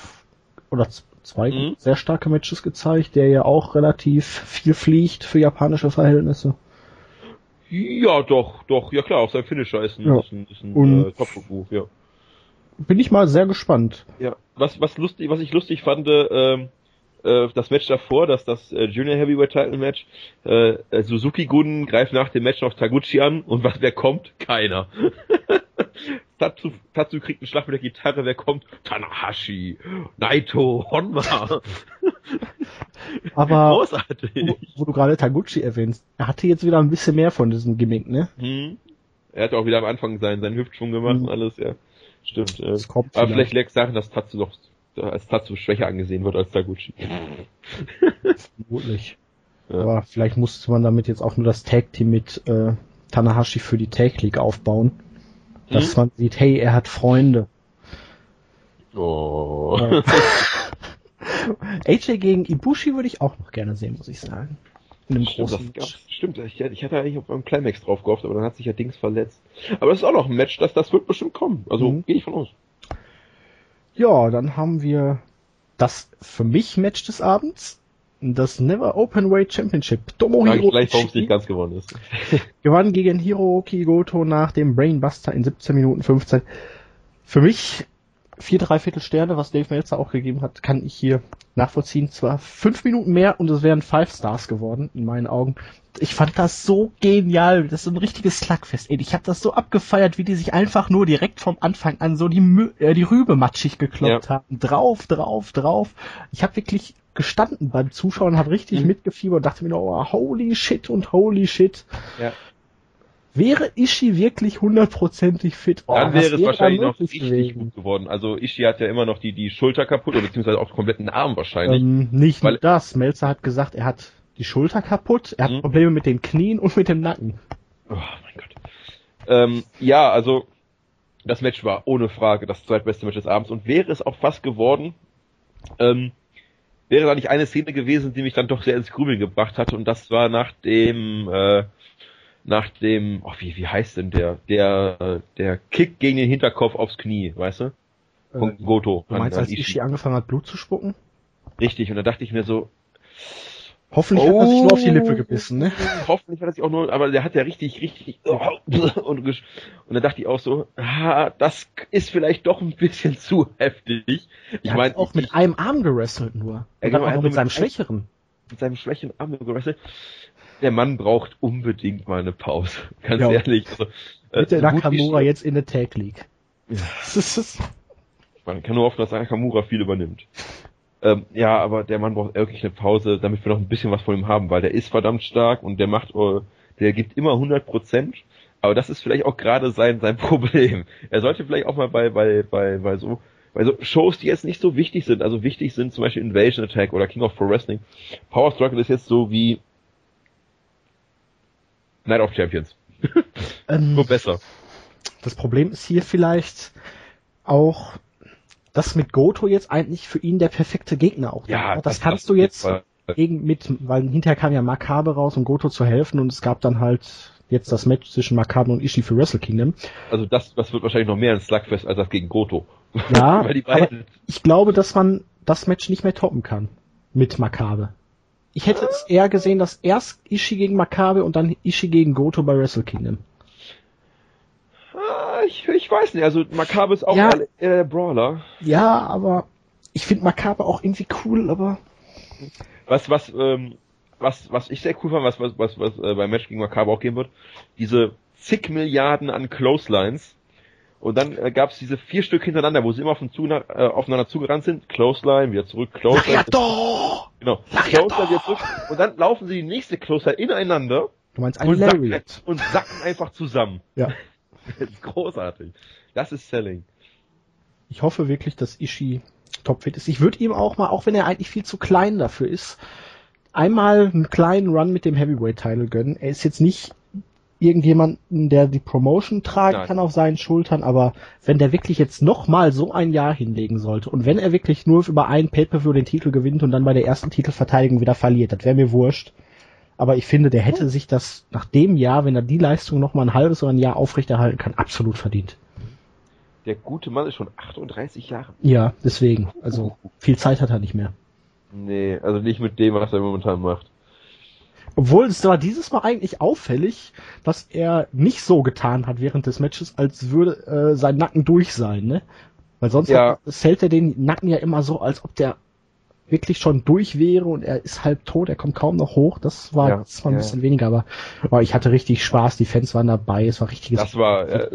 oder zwei mhm. sehr starke Matches gezeigt, der ja auch relativ viel fliegt für japanische Verhältnisse. Ja, doch, doch, ja klar, auch sein Finisher ist ein, ja. ist ein, ist ein äh, Top-Move, ja. Bin ich mal sehr gespannt. Ja, was, was lustig, was ich lustig fand, ähm, äh, das Match davor, dass das äh, Junior Heavyweight Title Match, äh, äh, Suzuki Gun greift nach dem Match noch Taguchi an und was, wer kommt? Keiner. Tatsu, Tatsu kriegt einen Schlag mit der Gitarre, wer kommt? Tanahashi, Naito, Honma. Aber Großartig. Wo, wo du gerade Taguchi erwähnst, er hatte jetzt wieder ein bisschen mehr von diesem Gimmick, ne? Hm. Er hat auch wieder am Anfang seinen, seinen Hüftschwung gemacht hm. und alles, ja. Stimmt. Äh. Aber vielleicht leckt Sachen, dass Tatsu doch als Tatsu schwächer angesehen wird als Taguchi. Vermutlich. Ja. Aber vielleicht musste man damit jetzt auch nur das Tag Team mit äh, Tanahashi für die Tag League aufbauen dass hm? man sieht, hey, er hat Freunde. Oh. AJ gegen Ibushi würde ich auch noch gerne sehen, muss ich sagen. In einem stimmt, großen das stimmt, ich, ich hatte eigentlich auf meinem Climax drauf gehofft, aber dann hat sich ja Dings verletzt. Aber das ist auch noch ein Match, das, das wird bestimmt kommen. Also mhm. gehe ich von aus. Ja, dann haben wir das für mich Match des Abends das Never Open Weight Championship. Tomohiro gleich, warum es nicht ganz gewonnen ist. gewann gegen Hiroki Goto nach dem Brainbuster in 17 Minuten 15. Für mich vier Dreiviertel Sterne, was Dave Meltzer auch gegeben hat, kann ich hier nachvollziehen. Zwar fünf Minuten mehr und es wären Five Stars geworden, in meinen Augen. Ich fand das so genial. Das ist ein richtiges Slugfest. Ich habe das so abgefeiert, wie die sich einfach nur direkt vom Anfang an so die, Mü äh, die Rübe matschig gekloppt ja. haben. Drauf, drauf, drauf. Ich habe wirklich gestanden beim Zuschauen, habe richtig mhm. mitgefiebert und dachte mir, oh, holy shit und holy shit. Ja. Wäre Ishi wirklich hundertprozentig fit? Oh, dann wäre es wahrscheinlich noch richtig gut geworden. Also Ishi hat ja immer noch die, die Schulter kaputt, oder beziehungsweise auch kompletten Arm wahrscheinlich. Ähm, nicht weil, nur das. Melzer hat gesagt, er hat die Schulter kaputt, er hat mhm. Probleme mit den Knien und mit dem Nacken. Oh mein Gott. Ähm, ja, also das Match war ohne Frage das zweitbeste Match des Abends und wäre es auch fast geworden, ähm, wäre da nicht eine Szene gewesen, die mich dann doch sehr ins Grübeln gebracht hatte und das war nach dem äh, nach dem, oh, wie, wie heißt denn der, der, der Kick gegen den Hinterkopf aufs Knie, weißt du? Von äh, Goto. Du meinst, an, als Ishii angefangen hat, Blut zu spucken? Richtig, und da dachte ich mir so, Hoffentlich hat er sich nur auf die Lippe gebissen, ne? Hoffentlich hat er sich auch nur, aber der hat ja richtig, richtig und, und da dachte ich auch so, ah, das ist vielleicht doch ein bisschen zu heftig. Ich meine auch mit einem Arm gerestelt nur. Er genau, auch noch mit seinem schwächeren. Mit seinem schwächeren Arm gerestelt. Der Mann braucht unbedingt mal eine Pause, ganz ja. ehrlich. Also, äh, mit der Nakamura jetzt in der Tag League. Ja. Man kann nur hoffen, dass Nakamura viel übernimmt. Ähm, ja, aber der Mann braucht wirklich eine Pause, damit wir noch ein bisschen was von ihm haben, weil der ist verdammt stark und der macht, uh, der gibt immer 100 Prozent. Aber das ist vielleicht auch gerade sein sein Problem. Er sollte vielleicht auch mal bei bei bei bei so bei so Shows, die jetzt nicht so wichtig sind, also wichtig sind zum Beispiel Invasion Attack oder King of Pro Wrestling. Power Struggle ist jetzt so wie Night of Champions. Ähm, Nur besser. Das Problem ist hier vielleicht auch, dass mit Goto jetzt eigentlich für ihn der perfekte Gegner auch. Ja, das, das kannst du jetzt gegen mit, weil hinterher kam ja Makabe raus, um Goto zu helfen und es gab dann halt jetzt das Match zwischen Makabe und Ishii für Wrestle Kingdom. Also das, das wird wahrscheinlich noch mehr ein Slugfest als das gegen Goto. Ja, aber ich glaube, dass man das Match nicht mehr toppen kann mit Makabe. Ich hätte es eher gesehen, dass erst Ishii gegen Makabe und dann Ishii gegen Goto bei Wrestle Kingdom. Ich, ich weiß nicht, also Makabe ist auch ja, äh, Brawler. Ja, aber ich finde Makabe auch irgendwie cool, aber. Was, was, ähm, was, was ich sehr cool fand, was, was, was, was äh, beim Match gegen Makabe auch geben wird, diese zig Milliarden an Clotheslines. Und dann äh, gab es diese vier Stück hintereinander, wo sie immer auf den Zug, äh, aufeinander zugerannt sind. Clothesline, wieder zurück, Clothesline. doch! Genau. Clothesline wieder zurück. Und dann laufen sie die nächste Clothesline ineinander. Du meinst ein Lariat. und sacken einfach zusammen. Ja. Das ist großartig. Das ist Selling. Ich hoffe wirklich, dass Ishii topfit ist. Ich würde ihm auch mal, auch wenn er eigentlich viel zu klein dafür ist, einmal einen kleinen Run mit dem Heavyweight-Title gönnen. Er ist jetzt nicht irgendjemanden, der die Promotion tragen Nein. kann auf seinen Schultern, aber wenn der wirklich jetzt nochmal so ein Jahr hinlegen sollte und wenn er wirklich nur über einen Pay-Per-View den Titel gewinnt und dann bei der ersten Titelverteidigung wieder verliert, das wäre mir wurscht. Aber ich finde, der hätte sich das nach dem Jahr, wenn er die Leistung noch mal ein halbes oder ein Jahr aufrechterhalten kann, absolut verdient. Der gute Mann ist schon 38 Jahre. Ja, deswegen. Also viel Zeit hat er nicht mehr. Nee, also nicht mit dem, was er momentan macht. Obwohl es war dieses Mal eigentlich auffällig, dass er nicht so getan hat während des Matches, als würde äh, sein Nacken durch sein, ne? Weil sonst ja. hat, hält er den Nacken ja immer so, als ob der wirklich schon durch wäre und er ist halb tot, er kommt kaum noch hoch. Das war, ja, das war ein ja. bisschen weniger, aber oh, ich hatte richtig Spaß, die Fans waren dabei, es war richtiges. Das war, äh,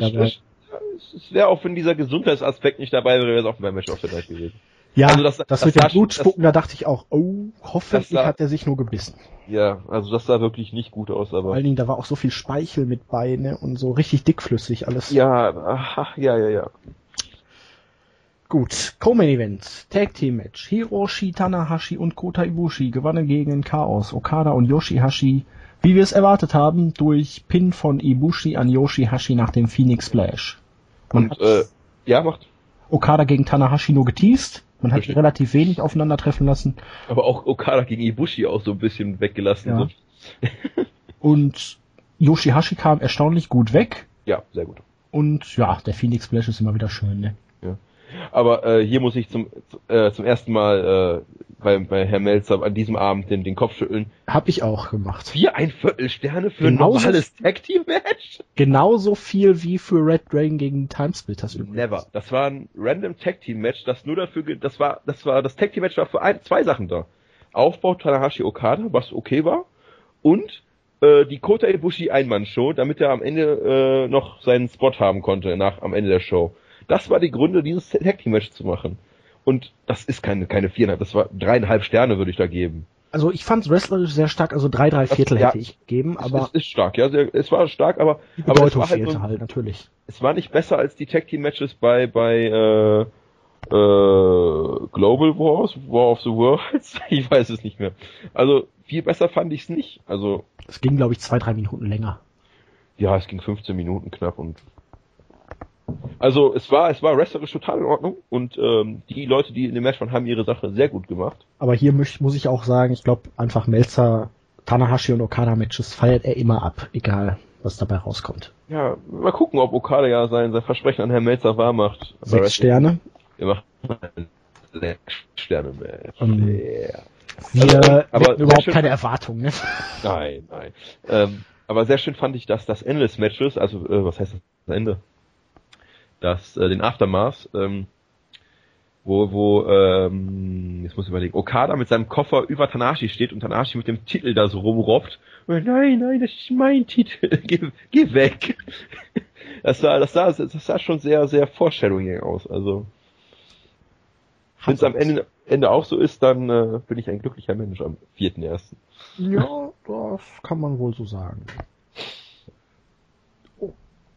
es wäre auch wenn dieser Gesundheitsaspekt nicht dabei wäre, wäre es auch beim Match of the Night gewesen. Ja, also das, das, das mit dem Blutspucken, da dachte ich auch, oh, hoffentlich sah, hat er sich nur gebissen. Ja, also das sah wirklich nicht gut aus, aber. Vor allen Dingen, da war auch so viel Speichel mit bei, ne, und so richtig dickflüssig alles. Ja, ach, ja, ja, ja. Gut, Co-Main Event, Tag Team Match. Hiroshi Tanahashi und Kota Ibushi gewannen gegen Chaos, Okada und Yoshihashi, wie wir es erwartet haben, durch Pin von Ibushi an Yoshihashi nach dem Phoenix Splash. Man und, äh, ja, macht. Okada gegen Tanahashi nur geteased. Man hat Richtig. relativ wenig aufeinandertreffen lassen. Aber auch Okada gegen Ibushi auch so ein bisschen weggelassen. Ja. So. und Yoshihashi kam erstaunlich gut weg. Ja, sehr gut. Und ja, der Phoenix Splash ist immer wieder schön, ne? Aber äh, hier muss ich zum äh, zum ersten Mal äh, bei, bei Herr Melzer an diesem Abend den, den Kopf schütteln. Hab ich auch gemacht. Vier ein Viertel Sterne für genauso, ein normales Tag Team Match? Genauso viel wie für Red Dragon gegen Timesplitters übrigens. Never. Das war ein random Tag Team Match, das nur dafür, das war, das war, das Tag Team Match war für ein, zwei Sachen da. Aufbau Tanahashi Okada, was okay war, und äh, die Kota Ibushi Einmann-Show, damit er am Ende äh, noch seinen Spot haben konnte nach am Ende der Show. Das war die Gründe, dieses Tag Team Match zu machen. Und das ist keine, keine viereinhalb, das war dreieinhalb Sterne würde ich da geben. Also ich fand es wrestlerisch sehr stark, also drei, drei Viertel das, hätte ja, ich gegeben, aber. Es ist stark, ja, sehr, es war stark, aber, die aber es war halt, so, halt, natürlich. Es war nicht besser als die Tag Team Matches bei, bei, äh, äh, Global Wars, War of the Worlds, ich weiß es nicht mehr. Also, viel besser fand ich es nicht, also. Es ging, glaube ich, zwei, drei Minuten länger. Ja, es ging 15 Minuten knapp und also es war, es war wrestlerisch total in Ordnung und ähm, die Leute, die in dem Match waren, haben ihre Sache sehr gut gemacht. Aber hier muss, muss ich auch sagen, ich glaube einfach Melzer, Tanahashi und Okada Matches feiert er immer ab, egal was dabei rauskommt. Ja, mal gucken, ob Okada ja sein, sein Versprechen an Herrn Melzer wahr macht. Sechs Sterne? Wir machen sechs Sterne Match. Um, yeah. Wir also, aber überhaupt keine Erwartungen. Ne? Nein, nein. Ähm, aber sehr schön fand ich, dass das Ende des Matches, also äh, was heißt das Ende? Das, äh, den Aftermath, ähm, wo, wo, ähm, jetzt muss ich überlegen, Okada mit seinem Koffer über Tanashi steht und Tanashi mit dem Titel da so rumrobbt. Und, nein, nein, das ist mein Titel, geh, geh weg. Das sah, das sah, das sah schon sehr, sehr foreshadowing aus, also. Wenn es am Ende, Ende auch so ist, dann äh, bin ich ein glücklicher Mensch am 4.1. Ja, das kann man wohl so sagen.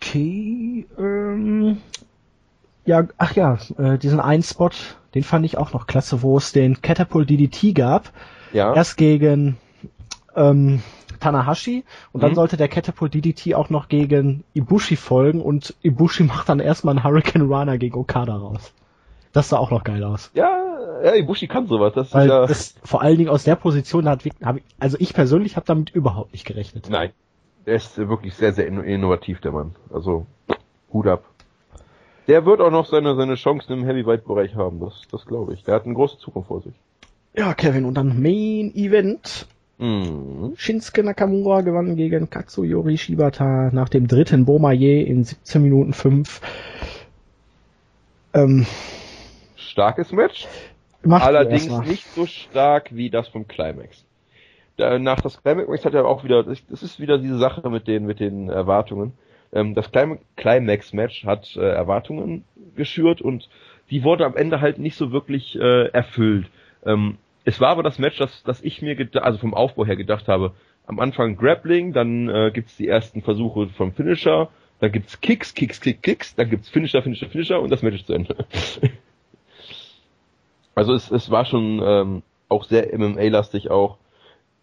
Okay, ähm, ja, ach ja, äh, diesen einen Spot, den fand ich auch noch klasse, wo es den Catapult DDT gab. Ja. Erst gegen ähm, Tanahashi und dann mhm. sollte der Catapult DDT auch noch gegen Ibushi folgen und Ibushi macht dann erstmal einen Hurricane Runner gegen Okada raus. Das sah auch noch geil aus. Ja, ja Ibushi kann sowas. Das Weil ist ja das vor allen Dingen aus der Position hat, hab ich, also ich persönlich habe damit überhaupt nicht gerechnet. Nein, er ist wirklich sehr, sehr innovativ, der Mann. Also, Hut ab. Der wird auch noch seine, seine Chancen im Heavyweight-Bereich haben, das, das glaube ich. Der hat eine große Zukunft vor sich. Ja, Kevin, und dann Main Event. Mhm. Shinsuke Nakamura gewann gegen Katsuyori Shibata nach dem dritten Bomaye in 17 Minuten 5. Ähm, starkes Match. Macht Allerdings nicht so stark wie das vom Climax. Nach das Climax hat er auch wieder, das ist wieder diese Sache mit den, mit den Erwartungen. Ähm, das Climax-Match hat äh, Erwartungen geschürt und die wurde am Ende halt nicht so wirklich äh, erfüllt. Ähm, es war aber das Match, das, das ich mir, also vom Aufbau her gedacht habe. Am Anfang Grappling, dann äh, gibt's die ersten Versuche vom Finisher, dann gibt's Kicks, Kicks, Kicks, Kicks, dann gibt's Finisher, Finisher, Finisher und das Match ist zu Ende. Also es, es war schon ähm, auch sehr MMA-lastig auch.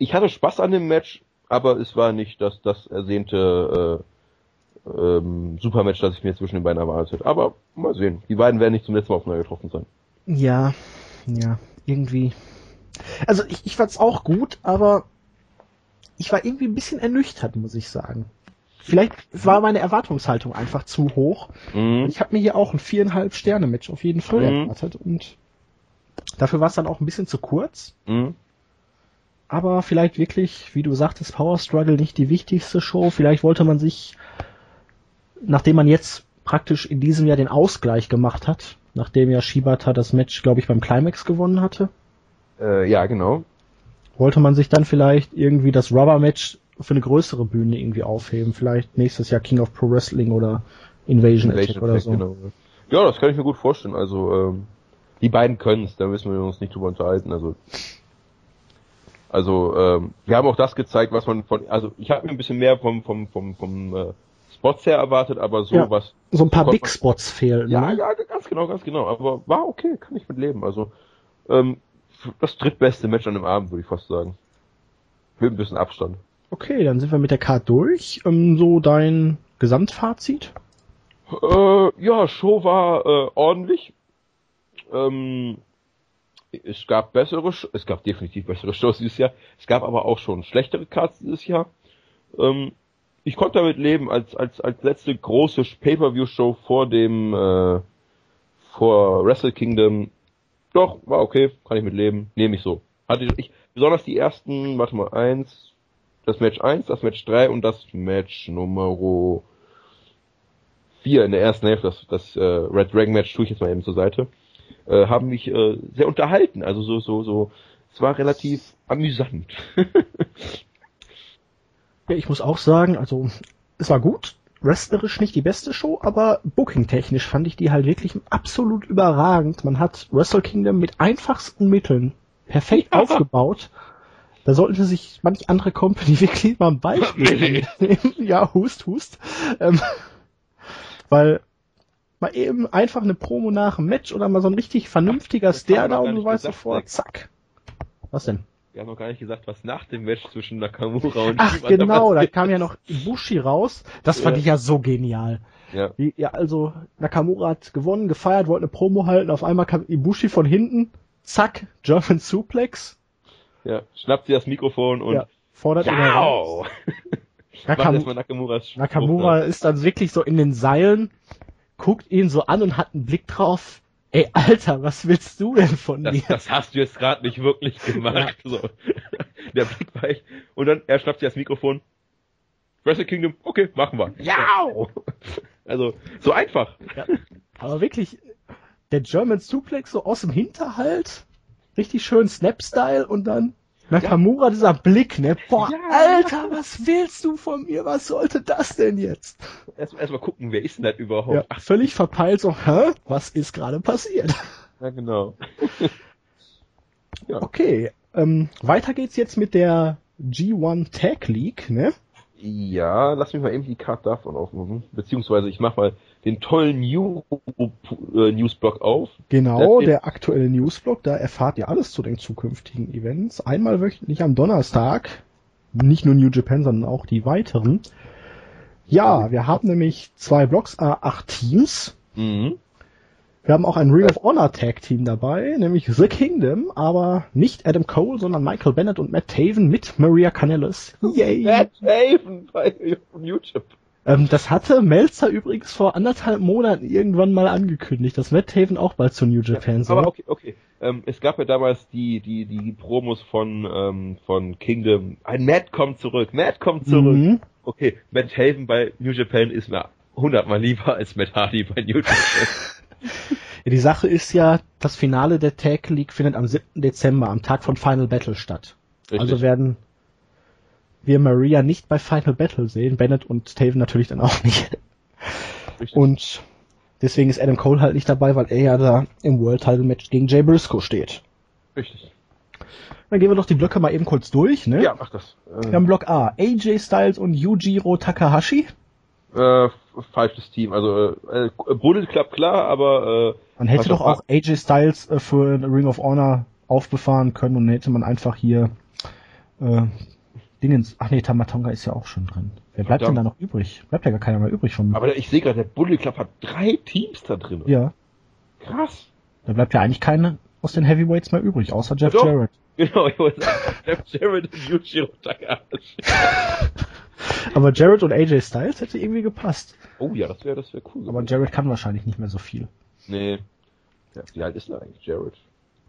Ich hatte Spaß an dem Match, aber es war nicht das, das ersehnte äh, ähm, Supermatch, das ich mir zwischen den beiden erwartet hätte. Aber mal sehen. Die beiden werden nicht zum letzten Mal aufeinander getroffen sein. Ja, ja, irgendwie. Also ich, ich fand's auch gut, aber ich war irgendwie ein bisschen ernüchtert, muss ich sagen. Vielleicht war meine Erwartungshaltung einfach zu hoch. Mhm. Ich habe mir hier auch ein viereinhalb Sterne Match auf jeden Fall mhm. erwartet und Dafür war es dann auch ein bisschen zu kurz. Mhm. Aber vielleicht wirklich, wie du sagtest, Power Struggle nicht die wichtigste Show. Vielleicht wollte man sich, nachdem man jetzt praktisch in diesem Jahr den Ausgleich gemacht hat, nachdem ja Shibata das Match, glaube ich, beim Climax gewonnen hatte. Äh, ja, genau. Wollte man sich dann vielleicht irgendwie das Rubber Match für eine größere Bühne irgendwie aufheben. Vielleicht nächstes Jahr King of Pro Wrestling oder Invasion, Invasion oder so. Genau. Ja, das kann ich mir gut vorstellen. Also ähm, die beiden können es, da müssen wir uns nicht drüber unterhalten. Also, also ähm, wir haben auch das gezeigt, was man von, also ich habe mir ein bisschen mehr vom vom vom vom äh, Spots her erwartet, aber so ja, was. So ein paar Big Spots fehlen. Ja, ne? ja, ganz genau, ganz genau. Aber war okay, kann ich mit leben. Also ähm, das drittbeste Match an dem Abend, würde ich fast sagen. Mit ein bisschen Abstand. Okay, dann sind wir mit der Card durch. Ähm, so dein Gesamtfazit? Äh, ja, Show war äh, ordentlich. Ähm, es gab bessere, es gab definitiv bessere Shows dieses Jahr. Es gab aber auch schon schlechtere Cards dieses Jahr. Ähm, ich konnte damit leben als als als letzte große Pay-per-View-Show vor dem äh, vor Wrestle Kingdom. Doch war okay, kann ich mit leben, nehme ich so. Hatte ich, besonders die ersten, warte mal eins, das Match 1, das Match 3 und das Match Nummer 4 in der ersten Hälfte, das, das äh, Red Dragon Match tue ich jetzt mal eben zur Seite äh, haben mich äh, sehr unterhalten. Also so, so, so, es war relativ amüsant. ja, ich muss auch sagen, also es war gut. Wrestlerisch nicht die beste Show, aber booking-technisch fand ich die halt wirklich absolut überragend. Man hat Wrestle Kingdom mit einfachsten Mitteln perfekt aufgebaut. Da sollten sich manch andere Company wirklich mal ein Beispiel nehmen. ja, hust, hust. Ähm, weil mal eben einfach eine Promo nach dem Match oder mal so ein richtig vernünftiger Stare und du weißt sofort, zack. Was denn? Wir haben noch gar nicht gesagt, was nach dem Match zwischen Nakamura und Ach Shibata genau, da kam ja noch Ibushi raus. Das fand ja. ich ja so genial. Ja. Wie, ja, also Nakamura hat gewonnen, gefeiert, wollte eine Promo halten, auf einmal kam Ibushi von hinten, zack, German Suplex. Ja, schnappt sie das Mikrofon und ja, fordert ihn heraus. Nakam Nakamura ist dann wirklich so in den Seilen, guckt ihn so an und hat einen Blick drauf. ey, Alter, was willst du denn von Das, mir? das hast du jetzt gerade nicht wirklich gemacht. So. Der Blick war echt. Und dann, er schnappt sich das Mikrofon. Wrestle Kingdom, okay, machen wir. Ja! Also, so einfach. Ja. Aber wirklich, der German Suplex so aus dem Hinterhalt, richtig schön Snap-Style und dann Nakamura, dieser Blick, ne? Boah, Ja. Alter, was willst du von mir? Was sollte das denn jetzt? Erst, erst mal gucken, wer ist denn das überhaupt? Ja, völlig verpeilt so, hä? Was ist gerade passiert? ja, genau. Okay, ähm, weiter geht's jetzt mit der G1 Tag League, ne? Ja, lass mich mal eben die Karte davon aufmachen. Beziehungsweise ich mach mal den tollen New äh, Newsblock auf. Genau, Das- der aktuelle Newsblog, da erfahrt ihr alles zu den zukünftigen Events. Einmal wöchentlich am Donnerstag. Nicht nur New Japan, sondern auch die weiteren. Ja, wir haben nämlich zwei Blogs, äh, acht Teams. Mhm. Wir haben auch ein Ring of Honor Tag Team dabei, nämlich The Kingdom, aber nicht Adam Cole, sondern Michael Bennett und Matt Taven mit Maria Kanellis. Yay! Matt Haven bei YouTube. Ähm, das hatte Melzer übrigens vor anderthalb Monaten irgendwann mal angekündigt, dass Matt Taven auch bald zu New Japan soll. Aber okay, okay. Ähm, es gab ja damals die, die, die Promos von, ähm, von Kingdom. Ein Matt kommt zurück, Matt kommt zurück. Mhm. Okay, Matt Haven bei New Japan ist mir hundertmal lieber als Matt Hardy bei New Japan. Ja, die Sache ist ja, das Finale der Tag League findet am 7. Dezember, am Tag von Final Battle statt. Richtig. Also werden wir Maria nicht bei Final Battle sehen, Bennett und Taven natürlich dann auch nicht. Richtig. Und deswegen ist Adam Cole halt nicht dabei, weil er ja da im World Title Match gegen Jay Briscoe steht. Richtig. Dann gehen wir doch die Blöcke mal eben kurz durch, ne? Ja, mach das. Wir haben Block A, AJ Styles und Yujiro Takahashi. Äh, falsches Team. Also äh, äh, Bullet Club klar, aber äh, Man hätte doch auch- AJ Styles äh, für Ring of Honor aufbefahren können und hätte man einfach hier äh, Dingens. Ach nee, Tamatonga ist ja auch schon drin. Wer bleibt denn Verdammt. da noch übrig? Bleibt ja gar keiner mehr übrig von mir. aber ich sehe gerade, der Bullet Club hat drei Teams da drin. ja, Krass. da bleibt ja eigentlich keiner aus den Heavyweights mehr übrig, außer Jeff. Jarrett. Genau, ich wollte sagen, Jeff Jarrett und Yujiro Takahashi. Aber Jarrett und AJ Styles hätte irgendwie gepasst. Oh ja, das wäre das wäre cool. Aber. Jarrett kann wahrscheinlich nicht mehr so viel. Nee. Ja, wie alt ist denn eigentlich Jared?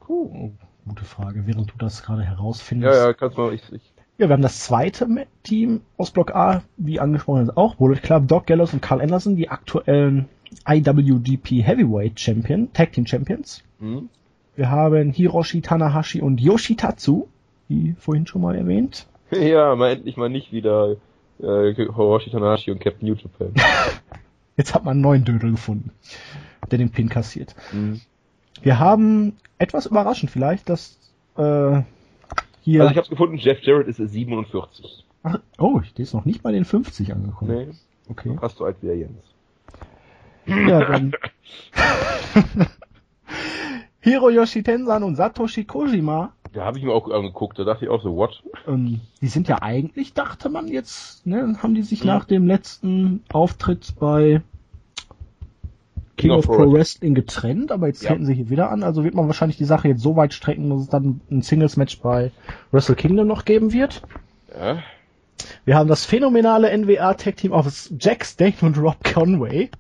Oh, gute Frage, während du das gerade herausfindest. Ja, ja, kannst mal, ich, ich Ja, wir haben das zweite Team aus Block A, wie angesprochen ist auch, Bullet Club, Doc Gallows und Carl Anderson, die aktuellen IWGP Heavyweight Champion, Tag Team Champions. hm? Wir haben Hiroshi Tanahashi und Yoshitatsu, wie vorhin schon mal erwähnt. Ja, mal endlich mal nicht wieder äh, Hiroshi Tanahashi und Captain New Japan. Jetzt hat man einen neuen Dödel gefunden, der den Pin kassiert. hm. Wir haben etwas überraschend vielleicht, dass äh, hier. Also ich hab's gefunden, Jeff Jarrett ist 47. Ach, oh, der ist noch nicht bei den 50 angekommen. Nee, Okay. fast so alt wie der Jens. Ja, dann. Hiroyoshi Tensan und Satoshi Kojima, Da habe ich mir auch angeguckt, da dachte ich auch so, what? ähm, die sind ja eigentlich, dachte man jetzt, ne, haben die sich Mhm. nach dem letzten Auftritt bei King King of Pro Wrestling getrennt, aber jetzt Ja. treten sie hier wieder an, also wird man wahrscheinlich die Sache jetzt so weit strecken, dass es dann ein Singles-Match bei Wrestle Kingdom noch geben wird. Ja. Wir haben das phänomenale NWA-Tag-Team aus Jack Stane und Rob Conway.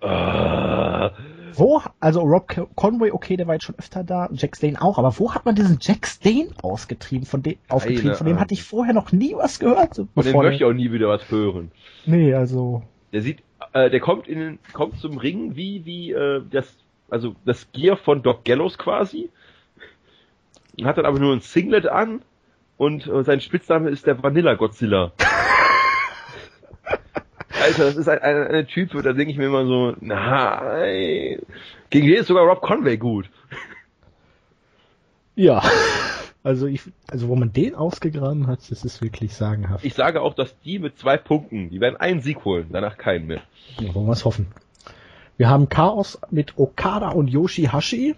Äh, Wo, also Rob Con- Conway, okay, der war jetzt schon öfter da, Jack Stane auch, aber wo hat man diesen Jack Stane ausgetrieben, von dem, aufgetrieben? Von dem hatte ich vorher noch nie was gehört. von dem möchte ich auch nie wieder was hören. Nee, also, Der sieht, äh, der kommt in den, kommt zum Ring wie, wie, äh, das, also das Gear von Doc Gallows quasi. Hat dann aber nur ein Singlet an und äh, sein Spitzname ist der Vanilla Godzilla. Alter, das ist ein, ein, eine Type, da denke ich mir immer so, nein. Gegen den ist sogar Rob Conway gut. ja. Also ich, also wo man den ausgegraben hat, das ist wirklich sagenhaft. Ich sage auch, dass die mit zwei Punkten, die werden einen Sieg holen, danach keinen mehr. Ja, wollen wir es hoffen. Wir haben Chaos mit Okada und Yoshihashi.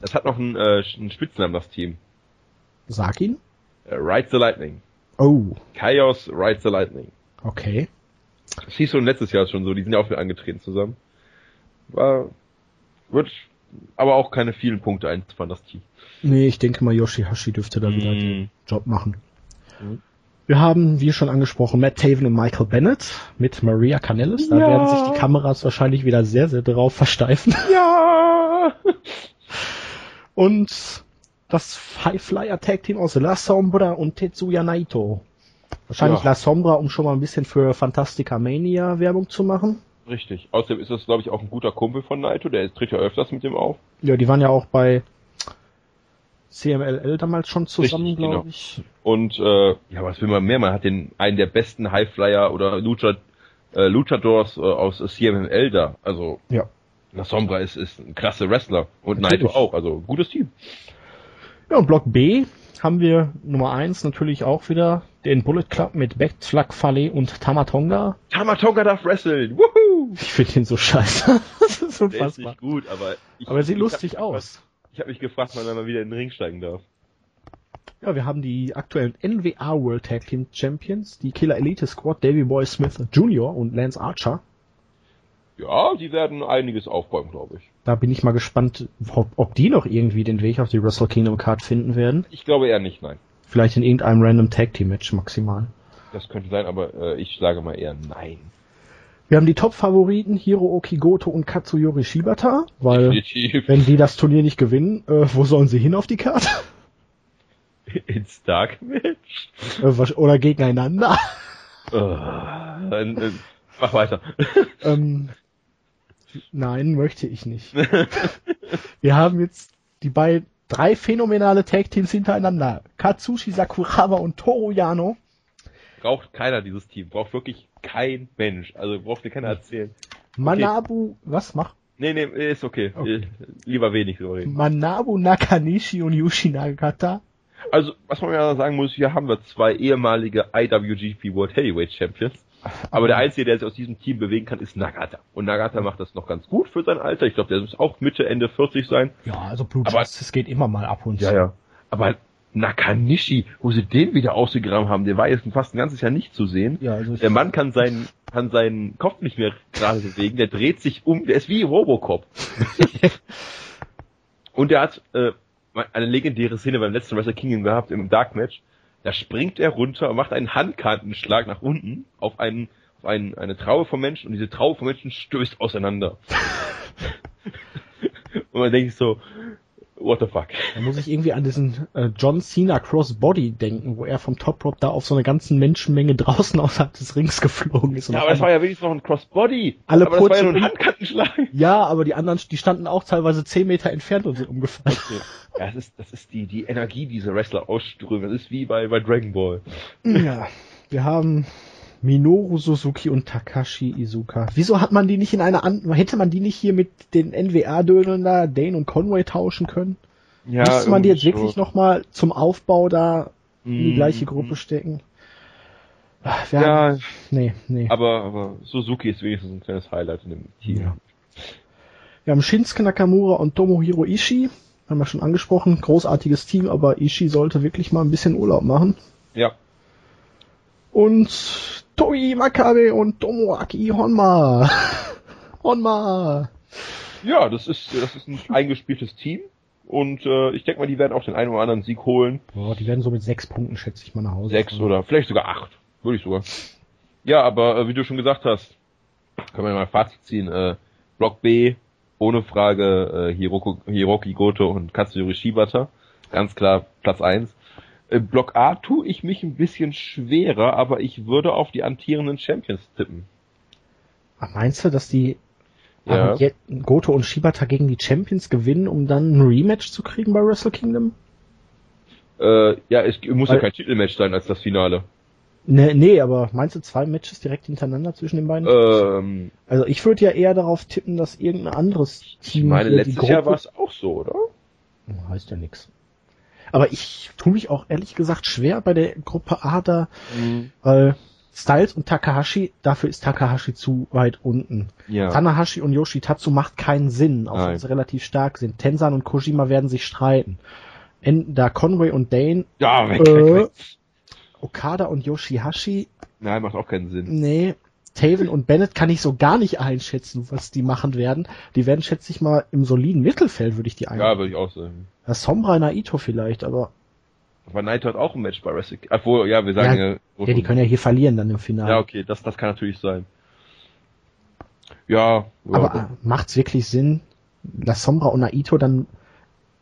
Das hat noch einen, äh, einen Spitznamen, das Team. Sag ihn. Äh, Ride the Lightning. Oh, Chaos Ride the Lightning. okay. Das hieß schon letztes Jahr schon so, die sind ja auch wieder angetreten zusammen. War, wird aber auch keine vielen Punkte einfahren, das Team. Nee, ich denke mal, Yoshihashi dürfte da wieder den Mm. Job machen. Mhm. Wir haben, wie schon angesprochen, Matt Taven und Michael Bennett mit Maria Kanellis. Da Ja. werden sich die Kameras wahrscheinlich wieder sehr, sehr drauf versteifen. Ja! Und das High-Flyer Tag Team aus La Sombra und Tetsuya Naito. Wahrscheinlich Ja. La Sombra, um schon mal ein bisschen für Fantastica Mania Werbung zu machen. Richtig. Außerdem ist das, glaube ich, auch ein guter Kumpel von Naito, der tritt ja öfters mit dem auf. Ja, die waren ja auch bei CMLL damals schon zusammen, glaube genau. ich. Und äh, ja, was will man mehr? Man hat den einen der besten Highflyer oder Lucha, äh, Luchadors äh, aus CMML da. Also Ja. La Sombra ist, ist ein klasse Wrestler und Natürlich. Naito auch. Also gutes Team. Ja, und Block B haben wir Nummer eins natürlich auch wieder den Bullet Club mit Beck, Fale und Tamatonga. Tamatonga darf wresteln. Woohoo! Ich finde den so scheiße. das ist Der ist unfassbar. nicht gut, aber ich, Aber er sieht ich lustig hab, aus. Ich habe mich gefragt, wann er mal wieder in den Ring steigen darf. Ja, wir haben die aktuellen NWA World Tag Team Champions, die Killer Elite Squad, Davey Boy Smith Jr. und Lance Archer. Ja, die werden einiges aufbäumen, glaube ich. Da bin ich mal gespannt, ob, ob die noch irgendwie den Weg auf die Wrestle Kingdom Card finden werden. Ich glaube eher nicht, nein. Vielleicht in irgendeinem random Tag Team Match maximal. Das könnte sein, aber äh, ich sage mal eher nein. Wir haben die Top-Favoriten Hirooki Goto und Katsuyori Shibata, weil Definitiv. wenn die das Turnier nicht gewinnen, äh, wo sollen sie hin auf die Karte? Ins Dark Match. Äh, Oder gegeneinander? Äh, dann, äh, mach weiter. ähm, nein, möchte ich nicht. Wir haben jetzt die beiden, drei phänomenale Tag-Teams hintereinander. Katsushi Sakuraba und Toru Yano. Braucht keiner dieses Team. Braucht wirklich kein Mensch. Also braucht dir keiner erzählen. Manabu, was mach? Nee, nee, ist okay. Okay. Äh, Lieber wenig reden. Manabu Nakanishi und Yushi Nagata. Also, was man ja sagen muss, hier haben wir zwei ehemalige IWGP World Heavyweight Champions. Aber der Einzige, der sich aus diesem Team bewegen kann, ist Nagata. Und Nagata macht das noch ganz gut für sein Alter. Ich glaube, der muss auch Mitte, Ende 40 sein. Ja, also Blue Aber- Justice geht immer mal ab und zu. Ja, ja. Aber Nakanishi, wo sie den wieder ausgegraben haben, der war jetzt fast ein ganzes Jahr nicht zu sehen. Ja, also Der Mann kann seinen, kann seinen Kopf nicht mehr gerade bewegen, der dreht sich um, der ist wie Robocop. Und er hat äh, eine legendäre Szene beim letzten Wrestle Kingdom gehabt im Dark Match. Da springt er runter und macht einen Handkantenschlag nach unten auf einen auf einen, eine Traube von Menschen und diese Traube von Menschen stößt auseinander. und man denkt so, what the fuck? da muss ich irgendwie an diesen äh, John Cena Crossbody denken, wo er vom Top Rope da auf so eine ganzen Menschenmenge draußen außerhalb des Rings geflogen ist. Ja, aber das war ja wenigstens noch ein Crossbody. Alle aber das war ja nur ein. Handkantenschlag. ja, aber die anderen, die standen auch teilweise 10 Meter entfernt und sind umgefallen. Ja, das ist, das ist die, die Energie, die diese Wrestler ausströmen. Das ist wie bei, bei Dragon Ball. Ja, wir haben Minoru Suzuki und Takashi Izuka. Wieso hat man die nicht in einer an hätte man die nicht hier mit den NWA-Dönern da, Dane und Conway tauschen können? Ja, Müsste man die jetzt irgendwie wirklich nochmal zum Aufbau da in die Mhm. gleiche Gruppe stecken? Ach, Wir haben, Ja, nee, nee. aber, aber Suzuki ist wenigstens ein kleines Highlight in dem Team. Ja. Wir haben Shinsuke Nakamura und Tomohiro Ishii. Haben wir schon angesprochen. Großartiges Team, aber Ishii sollte wirklich mal ein bisschen Urlaub machen. Ja. Und Toi Makabe und Tomoaki Honma. Honma. Ja, das ist, das ist ein eingespieltes Team. Und äh, ich denke mal, die werden auch den einen oder anderen Sieg holen. Boah, die werden so mit sechs Punkten, schätze ich mal, nach Hause. Sechs fahren. oder vielleicht sogar acht. Würde ich sogar. Ja, aber äh, wie du schon gesagt hast, können wir mal ein Fazit ziehen. Äh, Block B, ohne Frage äh, Hiroko, Hiroki Goto und Katsuyori Shibata. Ganz klar Platz eins. Äh, Block A tue ich mich ein bisschen schwerer, aber ich würde auf die amtierenden Champions tippen. Ah, Meinst du, dass die Ja. jetzt Goto und Shibata gegen die Champions gewinnen, um dann ein Rematch zu kriegen bei Wrestle Kingdom? Äh, ja, es muss Weil- ja kein Titelmatch sein als das Finale. Nee, nee, aber meinst du zwei Matches direkt hintereinander zwischen den beiden? Ähm, Also ich würde ja eher darauf tippen, dass irgendein anderes ich Team meine, hier die letztes Jahr war es auch so, oder? Oh, Heißt ja nix. Aber ich tue mich auch ehrlich gesagt schwer bei der Gruppe A da, weil Styles und Takahashi, dafür ist Takahashi zu weit unten. Ja. Tanahashi und Yoshitatsu macht keinen Sinn, auch wenn sie relativ stark sind. Tensan und Kojima werden sich streiten. En, da Conway und Dane, Ja, weg, Äh. weg, weg. Okada und Yoshihashi, Nein, macht auch keinen Sinn. nee. Taven und Bennett kann ich so gar nicht einschätzen, was die machen werden. Die werden, schätze ich mal, im soliden Mittelfeld würde ich die ein. Ja, würde ich auch sagen. Ja, Sombra Naito vielleicht, aber Aber Naito hat auch ein Match bei Wrestle. Obwohl, ja, wir sagen Ja, ja. ja, die können ja hier verlieren dann im Finale. Ja, okay, das, das kann natürlich sein. Ja, ja Aber äh, macht's wirklich Sinn, La Sombra und Naito dann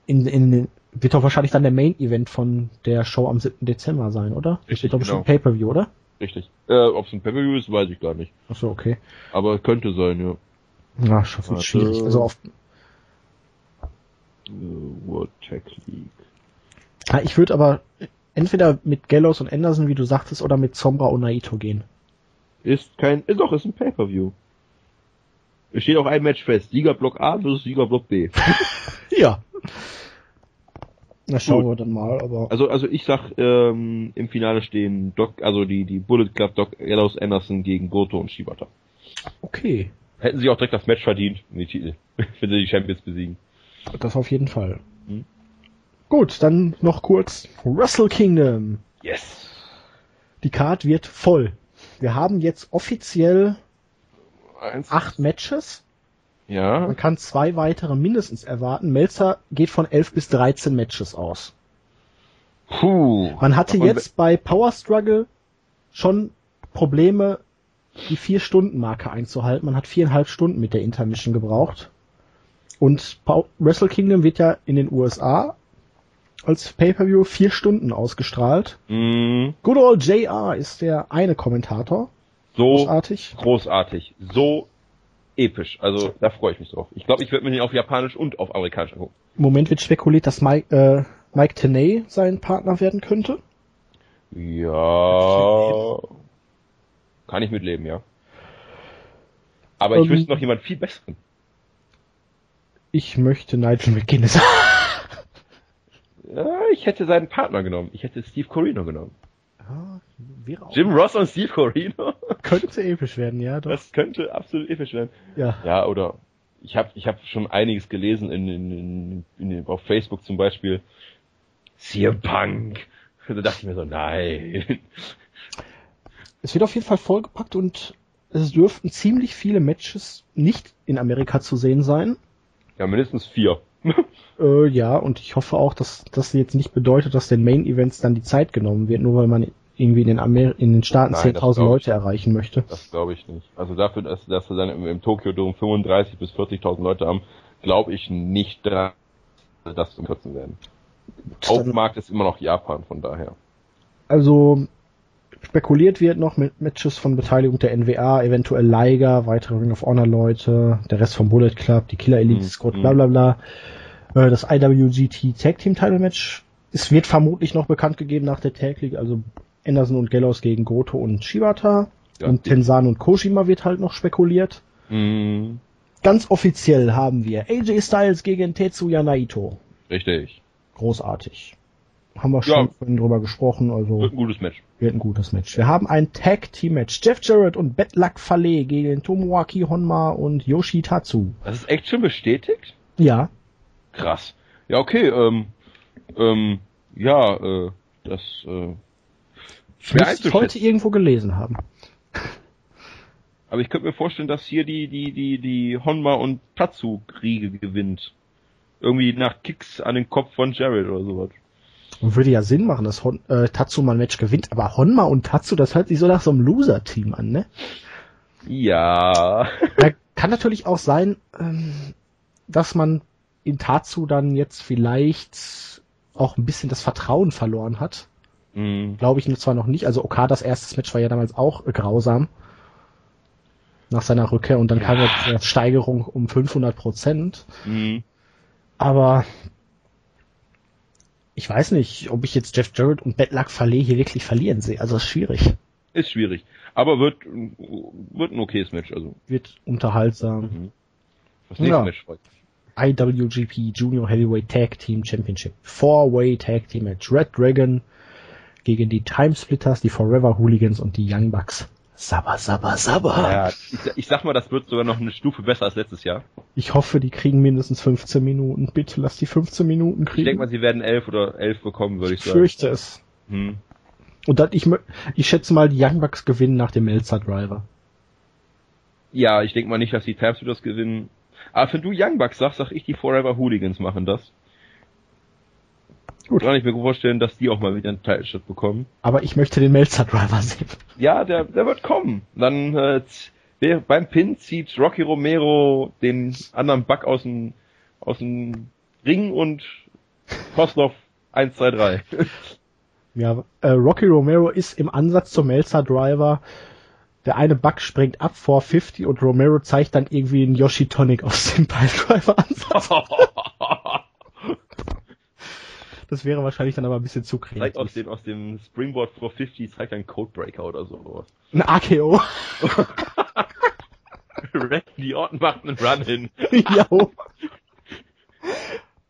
in, in, wird doch wahrscheinlich dann der Main Event von der Show am 7. Dezember sein, oder? Richtig, Steht doch genau. bestimmt Pay-Per-View, oder? Richtig. Äh, ob es ein Pay-Per-View ist, weiß ich gar nicht. Achso, okay. Aber könnte sein, ja. Na, schon Warte. schwierig. Also auf, Äh, World Tag League. Ja, ich würde aber entweder mit Gallows und Anderson, wie du sagtest, oder mit Sombra und Naito gehen. Ist kein, ist doch, ist ein Pay-Per-View. Es steht auch ein Match fest. Siegerblock A versus Siegerblock B. Ja. Na, schauen Gut. wir dann mal, aber. Also, also ich sag, ähm, im Finale stehen Doc, also die, die Bullet Club Doc Gallows Anderson gegen Goto und Shibata. Okay. Hätten sie auch direkt das Match verdient, die Titel, wenn sie die Champions besiegen. Das auf jeden Fall. Hm. Gut, dann noch kurz Wrestle Kingdom. Yes! Die Card wird voll. Wir haben jetzt offiziell Eins. acht Matches. Ja. Man kann zwei weitere mindestens erwarten. Melzer geht von elf bis 13 Matches aus. Puh. Man hatte Aber jetzt bei Power Struggle schon Probleme, die vier Stunden Marke einzuhalten. Man hat viereinhalb Stunden mit der Intermission gebraucht. Und Wrestle Kingdom wird ja in den USA als Pay-Per-View vier Stunden ausgestrahlt. Mh, Good old JR ist der eine Kommentator. so Großartig. großartig. So episch. Also, da freue ich mich drauf. Ich glaube, ich werde mir den auf Japanisch und auf Amerikanisch angucken. Im Moment wird spekuliert, dass Mike, äh, Mike Tenay sein Partner werden könnte. Ja. Kann ich mitleben, ja. Aber ich Ähm, wüsste noch jemand viel besseren. Ich möchte Nigel McGuinness. Ja, ich hätte seinen Partner genommen. Ich hätte Steve Corino genommen. Ja, wäre auch, Jim Ross und Steve Corino? könnte episch werden, ja. Doch. Das könnte absolut episch werden. Ja. Ja, oder ich habe ich hab schon einiges gelesen in, in, in, in, auf Facebook zum Beispiel. CM Punk. Da dachte ich mir so, nein. Es wird auf jeden Fall vollgepackt und es dürften ziemlich viele Matches nicht in Amerika zu sehen sein. Ja, mindestens vier. Äh, ja, und ich hoffe auch, dass das jetzt nicht bedeutet, dass den Main Events dann die Zeit genommen wird, nur weil man irgendwie in den, Amer in den Staaten Nein, das 10.000 glaub ich. Leute erreichen möchte. Das glaube ich nicht. Also dafür, dass, dass wir dann im, im Tokyo Dome 35 bis 40.000 Leute haben, glaube ich nicht, daran, dass das zu kürzen werden. Hauptmarkt ist immer noch Japan, von daher. Also spekuliert wird noch mit Matches von Beteiligung der NWA, eventuell Liger, weitere Ring of Honor Leute, der Rest vom Bullet Club, die Killer Elite Mhm. Squad, Mhm. bla bla bla. Äh, Das IWGT Tag Team Title Match, es wird vermutlich noch bekannt gegeben nach der Tag League, also Anderson und Gallows gegen Goto und Shibata. Ja. Und Tenzan und Kojima wird halt noch spekuliert. Mhm. Ganz offiziell haben wir AJ Styles gegen Tetsuya Naito. Richtig. Großartig. Haben wir schon Ja. vorhin drüber gesprochen, also Wird ein gutes Match. wird ein gutes Match. Wir haben ein Tag Team Match. Jeff Jarrett und Bad Luck Fale gegen Tomoaki Honma und Yoshitatsu. Das ist echt schon bestätigt? Ja, Krass. Ja, okay, ähm, ähm, ja, äh, das, äh, schwer ich heute irgendwo gelesen haben. Aber ich könnte mir vorstellen, dass hier die, die, die, die Honma und Tatsu-Kriege gewinnt. Irgendwie nach Kicks an den Kopf von Jared oder sowas. Und würde ja Sinn machen, dass Hon äh, Tatsu mal ein Match gewinnt, aber Honma und Tatsu, das hört sich so nach so einem Loser-Team an, ne? Ja. Ja, kann natürlich auch sein, ähm, dass man in Tatsu dann jetzt vielleicht auch ein bisschen das Vertrauen verloren hat. Mhm. Glaube ich zwar noch nicht. Also Okadas erstes Match war ja damals auch grausam. Nach seiner Rückkehr und dann kam ja Steigerung um 500 Prozent. Mhm. Aber ich weiß nicht, ob ich jetzt Jeff Jarrett und Bad Luck Fale hier wirklich verlieren sehe. Also ist schwierig. Ist schwierig. Aber wird, wird ein okayes Match, also. Wird unterhaltsam. Das nächste Ja. Match freut. IWGP Junior Heavyweight Tag Team Championship. Four-Way Tag Team Match. Red Dragon gegen die Timesplitters, die Forever Hooligans und die Young Bucks. Sabba, sabba, sabba. Ja, ich, ich sag mal, das wird sogar noch eine Stufe besser als letztes Jahr. Ich hoffe, die kriegen mindestens 15 Minuten. Bitte lass die 15 Minuten Ich kriegen. denke mal, sie werden elf oder elf bekommen, würde ich ich sagen. fürchte es. Hm. Und dann, ich, ich schätze mal, die Young Bucks gewinnen nach dem Melzer Driver. Ja, ich denke mal nicht, dass die Timesplitters gewinnen. Aber wenn du Young Bucks sagst, sag ich, die Forever Hooligans machen das. Gut. Kann ich mir vorstellen, dass die auch mal wieder einen Title-Shot bekommen. Aber ich möchte den Melzer Driver sehen. Ja, der, der wird kommen. Dann äh, beim Pin zieht Rocky Romero den anderen Buck aus dem aus dem Ring und Koslov 1, 2, 3. Ja, äh, Rocky Romero ist im Ansatz zum Melzer Driver. Der eine Bug springt ab vor 50 und Romero zeigt dann irgendwie einen Yoshi Tonic aus dem Piledriver Ansatz. Das wäre wahrscheinlich dann aber ein bisschen zu zeigt aus kreativ. dem, aus dem Springboard 450 zeigt ein Codebreaker oder sowas. Ein AKO. Randy Orton macht einen Run hin. ja.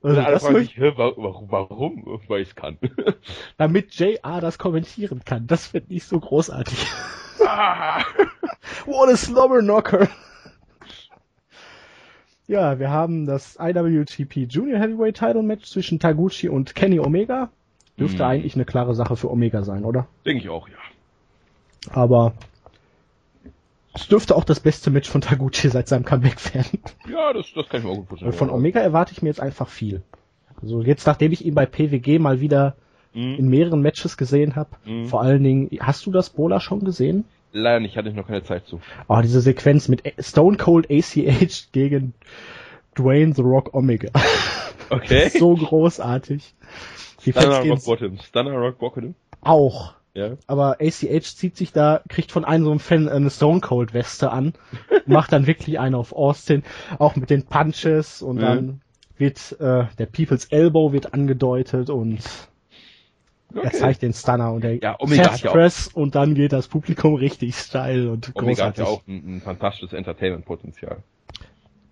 Also das hä, wa- warum, warum? Weil ich es kann. damit JR das kommentieren kann. Das finde ich so großartig. Ah. What a slobber knocker. Ja, wir haben das IWGP Junior Heavyweight Title Match zwischen Taguchi und Kenny Omega. Dürfte Hm. eigentlich eine klare Sache für Omega sein, oder? Denke ich auch, ja. Aber es dürfte auch das beste Match von Taguchi seit seinem Comeback werden. Ja, das, das kann ich mir auch gut vorstellen. Von Omega erwarte ich mir jetzt einfach viel. Also jetzt, nachdem ich ihn bei PWG mal wieder in Mhm. mehreren Matches gesehen habe, Mhm. vor allen Dingen, hast du das Bola schon gesehen? Leider nicht, hatte ich noch keine Zeit zu. Oh, diese Sequenz mit Stone Cold ACH gegen Dwayne The Rock Omega. Okay. so großartig. Die Stunner Rock Bottom. Stunner Rock Bottom. auch. Ja. Aber ACH zieht sich da, kriegt von einem so einem Fan eine Stone Cold Weste an, macht dann wirklich eine auf Austin, auch mit den Punches und Mhm. dann wird äh, der People's Elbow wird angedeutet und er zeigt den Stunner und der Ja, Omega Chest hat Press und dann geht das Publikum richtig steil und Omega hat großartig. ja auch ein, ein fantastisches Entertainment-Potenzial.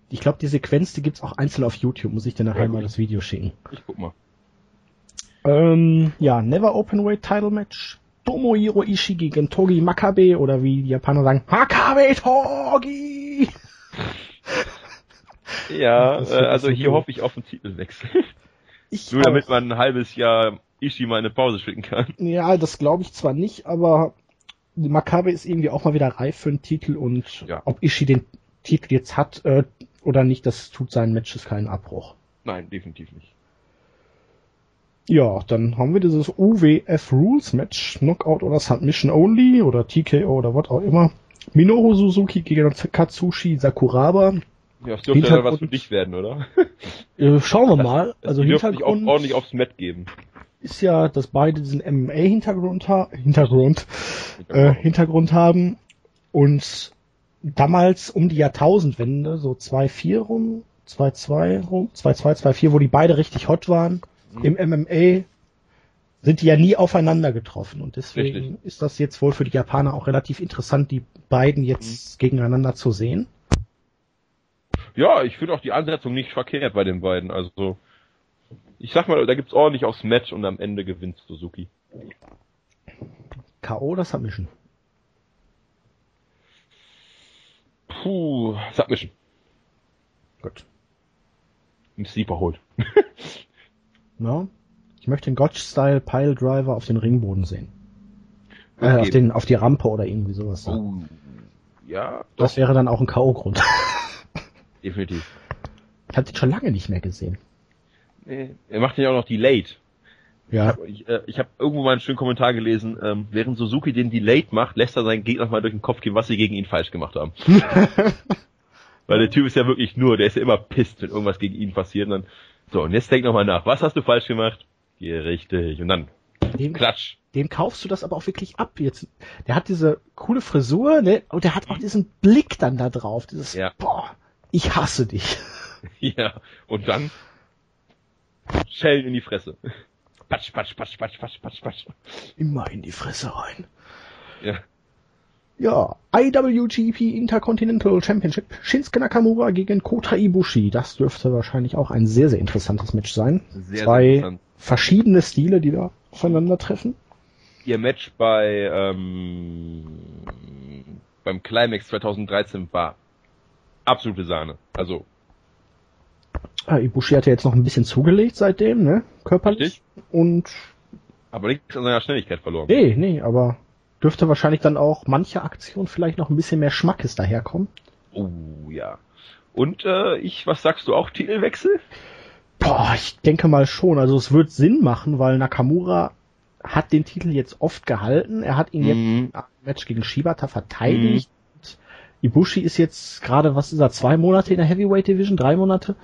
Ich glaube, die Sequenz, die gibt's auch einzeln auf YouTube. Muss ich dir nachher Ja, mal das Video schicken. Ich guck mal. Ähm, ja, Never Openweight Title Match. Tomohiro Ishii gegen Togi Makabe oder wie die Japaner sagen, Makabe Togi! Ja, äh, also so hier gut. hoffe ich auf einen Titelwechsel. Ich Nur damit auch. man ein halbes Jahr Ishii mal eine Pause schicken kann. Ja, das glaube ich zwar nicht, aber Makabe ist irgendwie auch mal wieder reif für einen Titel und Ja. ob Ishii den Titel jetzt hat äh, oder nicht, das tut seinen Matches keinen Abbruch. Nein, definitiv nicht. Ja, dann haben wir dieses UWF Rules Match, Knockout oder Submission Only oder TKO oder was auch immer. Minoru Suzuki gegen Katsushi Sakuraba. Ja, es dürfte ja was für dich werden, oder? Äh, schauen wir mal. Das Also Hintergrund ordentlich aufs Mat geben. Ist ja, dass beide diesen MMA-Hintergrund ha Hintergrund, äh, Hintergrund haben und damals um die Jahrtausendwende, so 2-4 rum, 2-2 rum, 2-2, 2-4, wo die beide richtig hot waren, im MMA sind die ja nie aufeinander getroffen und deswegen Richtig. ist das jetzt wohl für die Japaner auch relativ interessant, die beiden jetzt gegeneinander zu sehen. Ja, ich finde auch die Ansetzung nicht verkehrt bei den beiden. Also, ich sag mal, da gibt's ordentlich aufs Match und am Ende gewinnt Suzuki. K.O. oder Submission? Puh, Submission. Gut. Ein Sleeper holt. Ja. Ich möchte den Gotch-Style Pile Driver auf den Ringboden sehen. Äh, auf, den, auf die Rampe oder irgendwie sowas. Oh. Ja, Das wäre dann auch ein K.O.-Grund. definitiv. Ich hatte ihn schon lange nicht mehr gesehen. Nee, er macht ja auch noch Delayed. Ja. Ich, äh, ich habe irgendwo mal einen schönen Kommentar gelesen, ähm, während Suzuki den Delayed macht, lässt er seinen Gegner mal durch den Kopf gehen, was sie gegen ihn falsch gemacht haben. Weil der Typ ist ja wirklich nur, der ist ja immer pisst, wenn irgendwas gegen ihn passiert. Und dann, so, und jetzt denk nochmal nach, was hast du falsch gemacht? Geh richtig. Und dann, Dem, klatsch. dem kaufst du das aber auch wirklich ab jetzt. Der hat diese coole Frisur, ne? Und der hat auch diesen Blick dann da drauf. Dieses, Ja. boah, ich hasse dich. Ja, und dann, Schellen in die Fresse. Patsch, patsch, patsch, patsch, patsch, patsch, patsch. Immer in die Fresse rein. Ja. Ja, IWGP Intercontinental Championship. Shinsuke Nakamura gegen Kota Ibushi. Das dürfte wahrscheinlich auch ein sehr, sehr interessantes Match sein. Sehr, Zwei sehr interessant. verschiedene Stile, die da aufeinandertreffen. Ihr Match bei, ähm, beim Climax 2013 war absolute Sahne. Also, Ah, Ibushi hat ja jetzt noch ein bisschen zugelegt seitdem, ne? Körperlich. Richtig. Und aber nichts an seiner Schnelligkeit verloren. nee, nee, aber dürfte wahrscheinlich dann auch manche Aktion vielleicht noch ein bisschen mehr Schmackes daherkommen. Oh, ja. Und, äh, ich, was sagst du auch, Titelwechsel? Boah, ich denke mal schon. Also es wird Sinn machen, weil Nakamura hat den Titel jetzt oft gehalten. Er hat ihn jetzt Mhm. im Match gegen Shibata verteidigt. Ibushi ist jetzt gerade, was ist er, zwei Monate in der Heavyweight Division, drei Monate.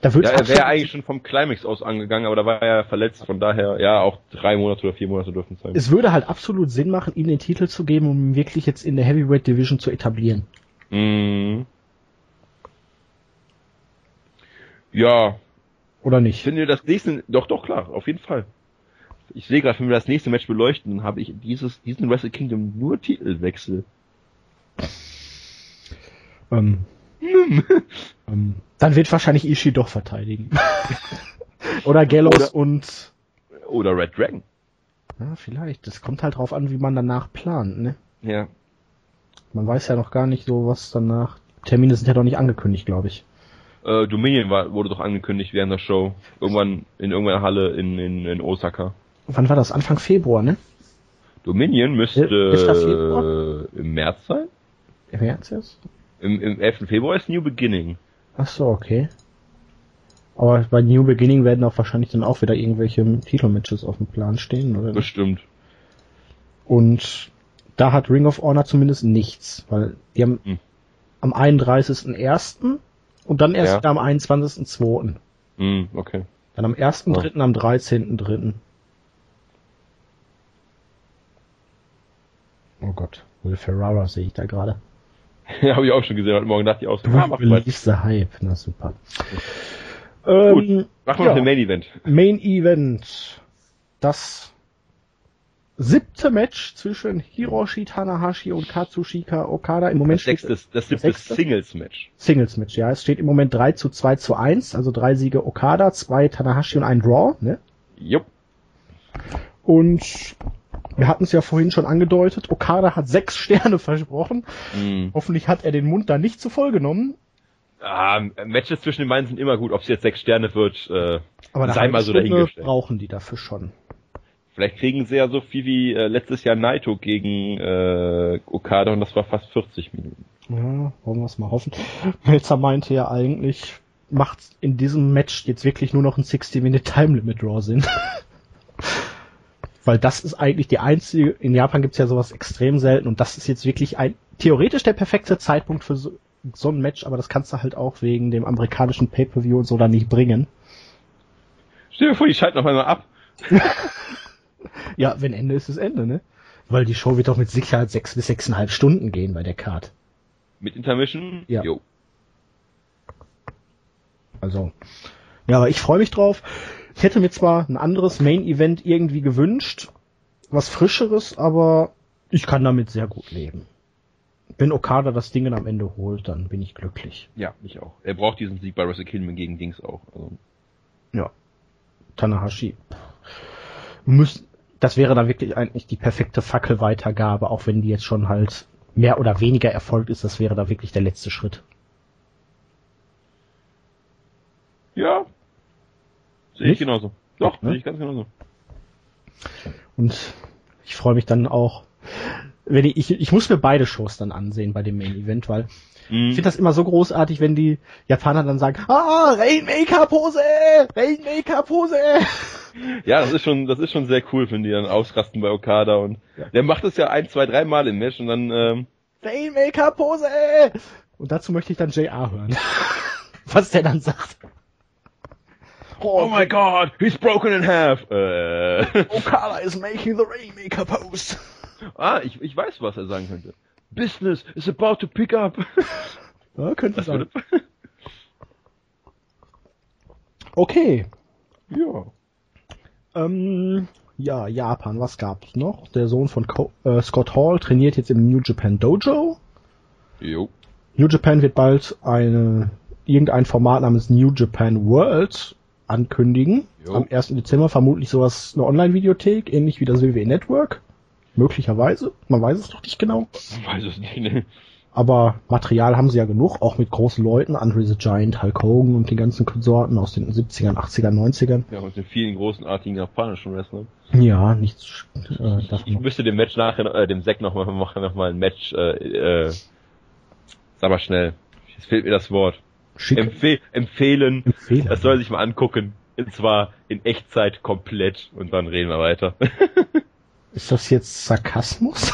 Da wird Ja, er wäre eigentlich schon vom Climax aus angegangen, aber da war er verletzt, von daher, ja, auch drei Monate oder vier Monate dürfen es sein. es würde halt absolut Sinn machen, ihm den Titel zu geben, um ihn wirklich jetzt in der Heavyweight Division zu etablieren. Mhm. Ja, Oder ich nicht? finde das nächste, doch, doch, klar, auf jeden Fall. Ich sehe gerade, wenn wir das nächste Match beleuchten, dann habe ich dieses, diesen Wrestle Kingdom nur Titelwechsel. Ähm, ähm, dann wird wahrscheinlich Ishii doch verteidigen. Oder Gallows Oder- und Oder Red Dragon. ja, vielleicht. Das kommt halt drauf an, wie man danach plant, ne? Ja. Man weiß ja noch gar nicht so, was danach. Termine sind ja doch nicht angekündigt, glaube ich. Äh, Dominion war, wurde doch angekündigt während der Show. Irgendwann in irgendeiner Halle in, in, in Osaka. Wann war das? Anfang Februar, ne? Dominion müsste Ist das Februar? äh, im März sein. Im März jetzt? Im, Im 11. Februar ist New Beginning. Ach so, okay. Aber bei New Beginning werden auch wahrscheinlich dann auch wieder irgendwelche Titelmatches auf dem Plan stehen, oder? Bestimmt. Und da hat Ring of Honor zumindest nichts, weil die haben Hm. am 31.01. und dann erst Ja. wieder am 21.02. Hm, okay. Dann am 1.3., am 13.3. Oh Gott, Will Ferrara sehe ich da gerade. Ja, habe ich auch schon gesehen. Heute Morgen dachte ich auch so, ah, mach mal. The Hype, na super. Ähm, Mach mal ja. den Main Event. Main Event. Das siebte Match zwischen Hiroshi Tanahashi und Katsushika Okada. Im Moment Das sechste, das siebte sechste? Singles Match. Singles Match, ja. Es steht im Moment 3 zu 2 zu 1, also drei Siege Okada, zwei Tanahashi und ein Draw, ne? Jupp. Und wir hatten es ja vorhin schon angedeutet, Okada hat sechs Sterne versprochen. Hm. Hoffentlich hat er den Mund da nicht zu voll genommen. Ah, Matches zwischen den beiden sind immer gut. Ob es jetzt sechs Sterne wird, äh, Aber sei mal so Stunde dahingestellt. brauchen die dafür schon. Vielleicht kriegen sie ja so viel wie äh, letztes Jahr Naito gegen äh, Okada und das war fast 40 Minuten. Ja, wollen wir es mal hoffen. Melzer meinte ja eigentlich, macht in diesem Match jetzt wirklich nur noch ein 60-Minute Time Limit Draw Sinn. Weil das ist eigentlich die einzige, in Japan gibt's ja sowas extrem selten und das ist jetzt wirklich ein, theoretisch der perfekte Zeitpunkt für so, so ein Match, aber das kannst du halt auch wegen dem amerikanischen Pay-Per-View und so dann nicht bringen. Stell dir vor, die schalten auf einmal ab. Ja, wenn Ende ist es Ende, ne? Weil die Show wird doch mit Sicherheit sechs bis sechseinhalb Stunden gehen bei der Card. Mit Intermission? Ja. Jo. Also, ja, aber ich freue mich drauf. Ich hätte mir zwar ein anderes Main-Event irgendwie gewünscht, was frischeres, aber ich kann damit sehr gut leben. Wenn Okada das Ding am Ende holt, dann bin ich glücklich. Ja, ich auch. Er braucht diesen Sieg bei Wrestle Kingdom gegen Dings auch. Also, Ja. Tanahashi. Müssen, das wäre dann wirklich eigentlich die perfekte Fackelweitergabe, auch wenn die jetzt schon halt mehr oder weniger erfolgt ist. Das wäre da wirklich der letzte Schritt. ja. Sehe ich Nicht? genauso. Doch, Ne? sehe ich ganz genauso. Und ich freue mich dann auch, wenn ich, ich, ich muss mir beide Shows dann ansehen bei dem Main Event, weil ich Mhm. finde das immer so großartig, wenn die Japaner dann sagen, ah, Rainmaker Pose, Rainmaker Pose. Ja, das ist schon, das ist schon sehr cool, wenn die dann ausrasten bei Okada und Ja. der macht es ja ein, zwei, drei Mal im Match und dann, ähm, Rainmaker Pose. Und dazu möchte ich dann JR hören. Was der dann sagt. Oh my god, he's broken in half. Äh, Okada is making the Rainmaker Pose. ah, ich, ich weiß, was er sagen könnte. Business is about to pick up. Ja, könnte Das sein. würde, Okay. ja. Ähm, ja, Japan, was gab's noch? Der Sohn von Co äh, Scott Hall trainiert jetzt im New Japan Dojo. Jo. New Japan wird bald eine irgendein Format namens New Japan World ankündigen. Jo. Am 1. Dezember vermutlich sowas, eine Online-Videothek, ähnlich wie das WWE Network. Möglicherweise. Man weiß es doch nicht genau. Ich weiß es nicht, ne? Aber Material haben sie ja genug, auch mit großen Leuten, Andre the Giant, Hulk Hogan und die ganzen Konsorten aus den 70ern, 80ern, 90ern. Ja, und den vielen großenartigen japanischen Wrestlern. Ja, nichts äh, Ich, davon. ich müsste dem Match nachher, äh, dem Zack nochmal machen, nochmal ein Match, äh, äh, sag mal schnell. Es fehlt mir das Wort. Schick Empfeh empfehlen. empfehlen. Das soll sich mal angucken. Und zwar in Echtzeit komplett und dann reden wir weiter. Ist das jetzt Sarkasmus?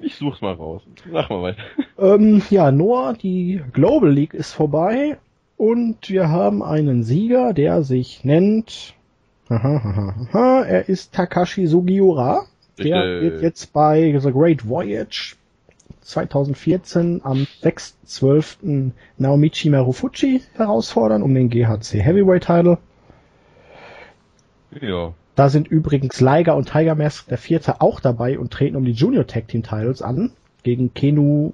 Ich such's mal raus. Sag mal weiter. ähm, ja, Noah, die Global League ist vorbei. Und wir haben einen Sieger, der sich nennt. Aha, aha, aha, er ist Takashi Sugiura. Der wird jetzt bei The Great Voyage 2014 am 6.12. Naomichi Marufuji herausfordern um den GHC Heavyweight Title. Ja. Da sind übrigens Liger und Tiger Mask der Vierte auch dabei und treten um die Junior Tag Team Titles an gegen Kenu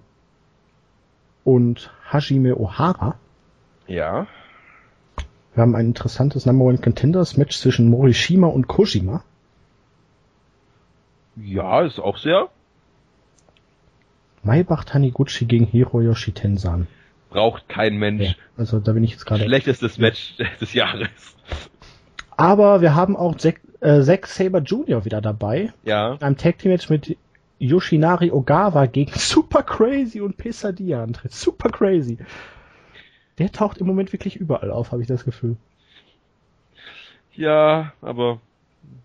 und Hajime Ohara. Ja. Wir haben ein interessantes Number One Contenders Match zwischen Morishima und Kojima. Ja, ist auch sehr. Maibach Taniguchi gegen Hiroyoshi Tensan. Braucht kein Mensch. Ja, also da bin ich jetzt gerade. Schlechtestes Match des Jahres. Aber wir haben auch Zack, äh, Zack Saber Jr. wieder dabei. Ja. In einem Tag Team Match mit Yoshinari Ogawa gegen Super Crazy und Pesadia antritt. Super Crazy. Der taucht im Moment wirklich überall auf, habe ich das Gefühl. Ja, aber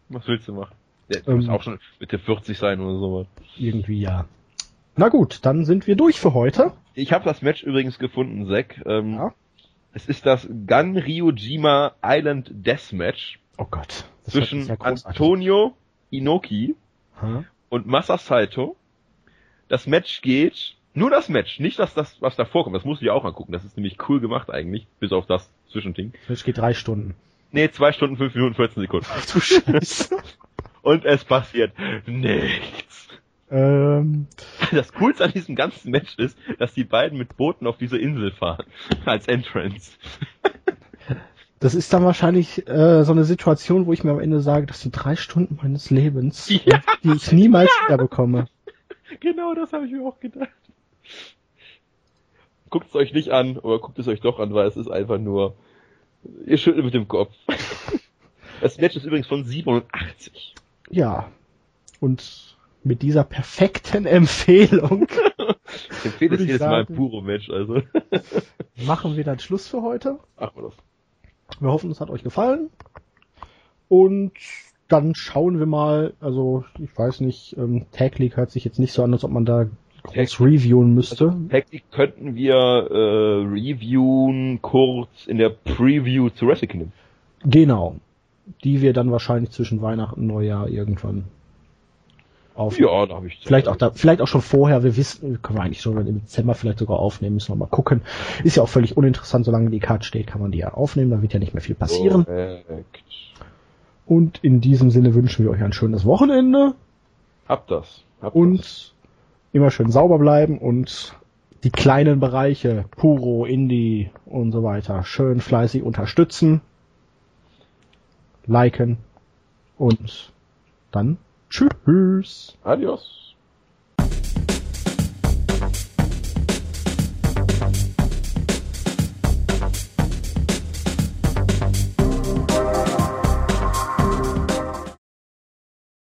was willst du machen? Der Ähm. muss auch schon Mitte 40 sein oder sowas. Irgendwie ja. Na gut, dann sind wir durch für heute. Ich habe das Match übrigens gefunden, Zack. Ähm, Ja. Es ist das Gun Ryujima Island Deathmatch Oh Gott. das zwischen Antonio Inoki an. und Masa Saito. Das Match geht, nur das Match, nicht das, das was da vorkommt. Das musst du dir auch angucken. Das ist nämlich cool gemacht eigentlich, bis auf das Zwischending. Das Match geht drei Stunden. Nee, zwei Stunden, fünf Minuten, 14 Sekunden. Ach du Scheiße. Und es passiert nichts. Ähm, Das Coolste an diesem ganzen Match ist, dass die beiden mit Booten auf diese Insel fahren. Als Entrance. das ist dann wahrscheinlich äh, so eine Situation, wo ich mir am Ende sage, das sind drei Stunden meines Lebens, Ja. die ich niemals wieder bekomme. Genau, das habe ich mir auch gedacht. Guckt es euch nicht an, oder guckt es euch doch an, weil es ist einfach nur, ihr schüttelt mit dem Kopf. Das Match ist übrigens von 87. Ja. Und mit dieser perfekten Empfehlung Ich empfehle es jedes Mal ein sagen. puro Match, also. machen wir dann Schluss für heute. Machen wir das. Wir hoffen, es hat euch gefallen. Und dann schauen wir mal, also ich weiß nicht, ähm, Tag League hört sich jetzt nicht so an, als ob man da groß Tag- reviewen müsste. Technik könnten wir äh, reviewen kurz in der Preview zu Wrestle Kingdom. Genau. Die wir dann wahrscheinlich zwischen Weihnachten und Neujahr irgendwann auf. Ja, da habe ich Vielleicht auch da, vielleicht auch schon vorher, wir wissen, können wir eigentlich schon im Dezember vielleicht sogar aufnehmen, müssen wir mal gucken. Ist ja auch völlig uninteressant, solange die Karte steht, kann man die ja aufnehmen, da wird ja nicht mehr viel passieren. Korrekt. Und in diesem Sinne wünschen wir euch ein schönes Wochenende Habt das. Habt das. und immer schön sauber bleiben und die kleinen Bereiche, Puro, Indie und so weiter, schön fleißig unterstützen, liken und dann tschüss. Adios.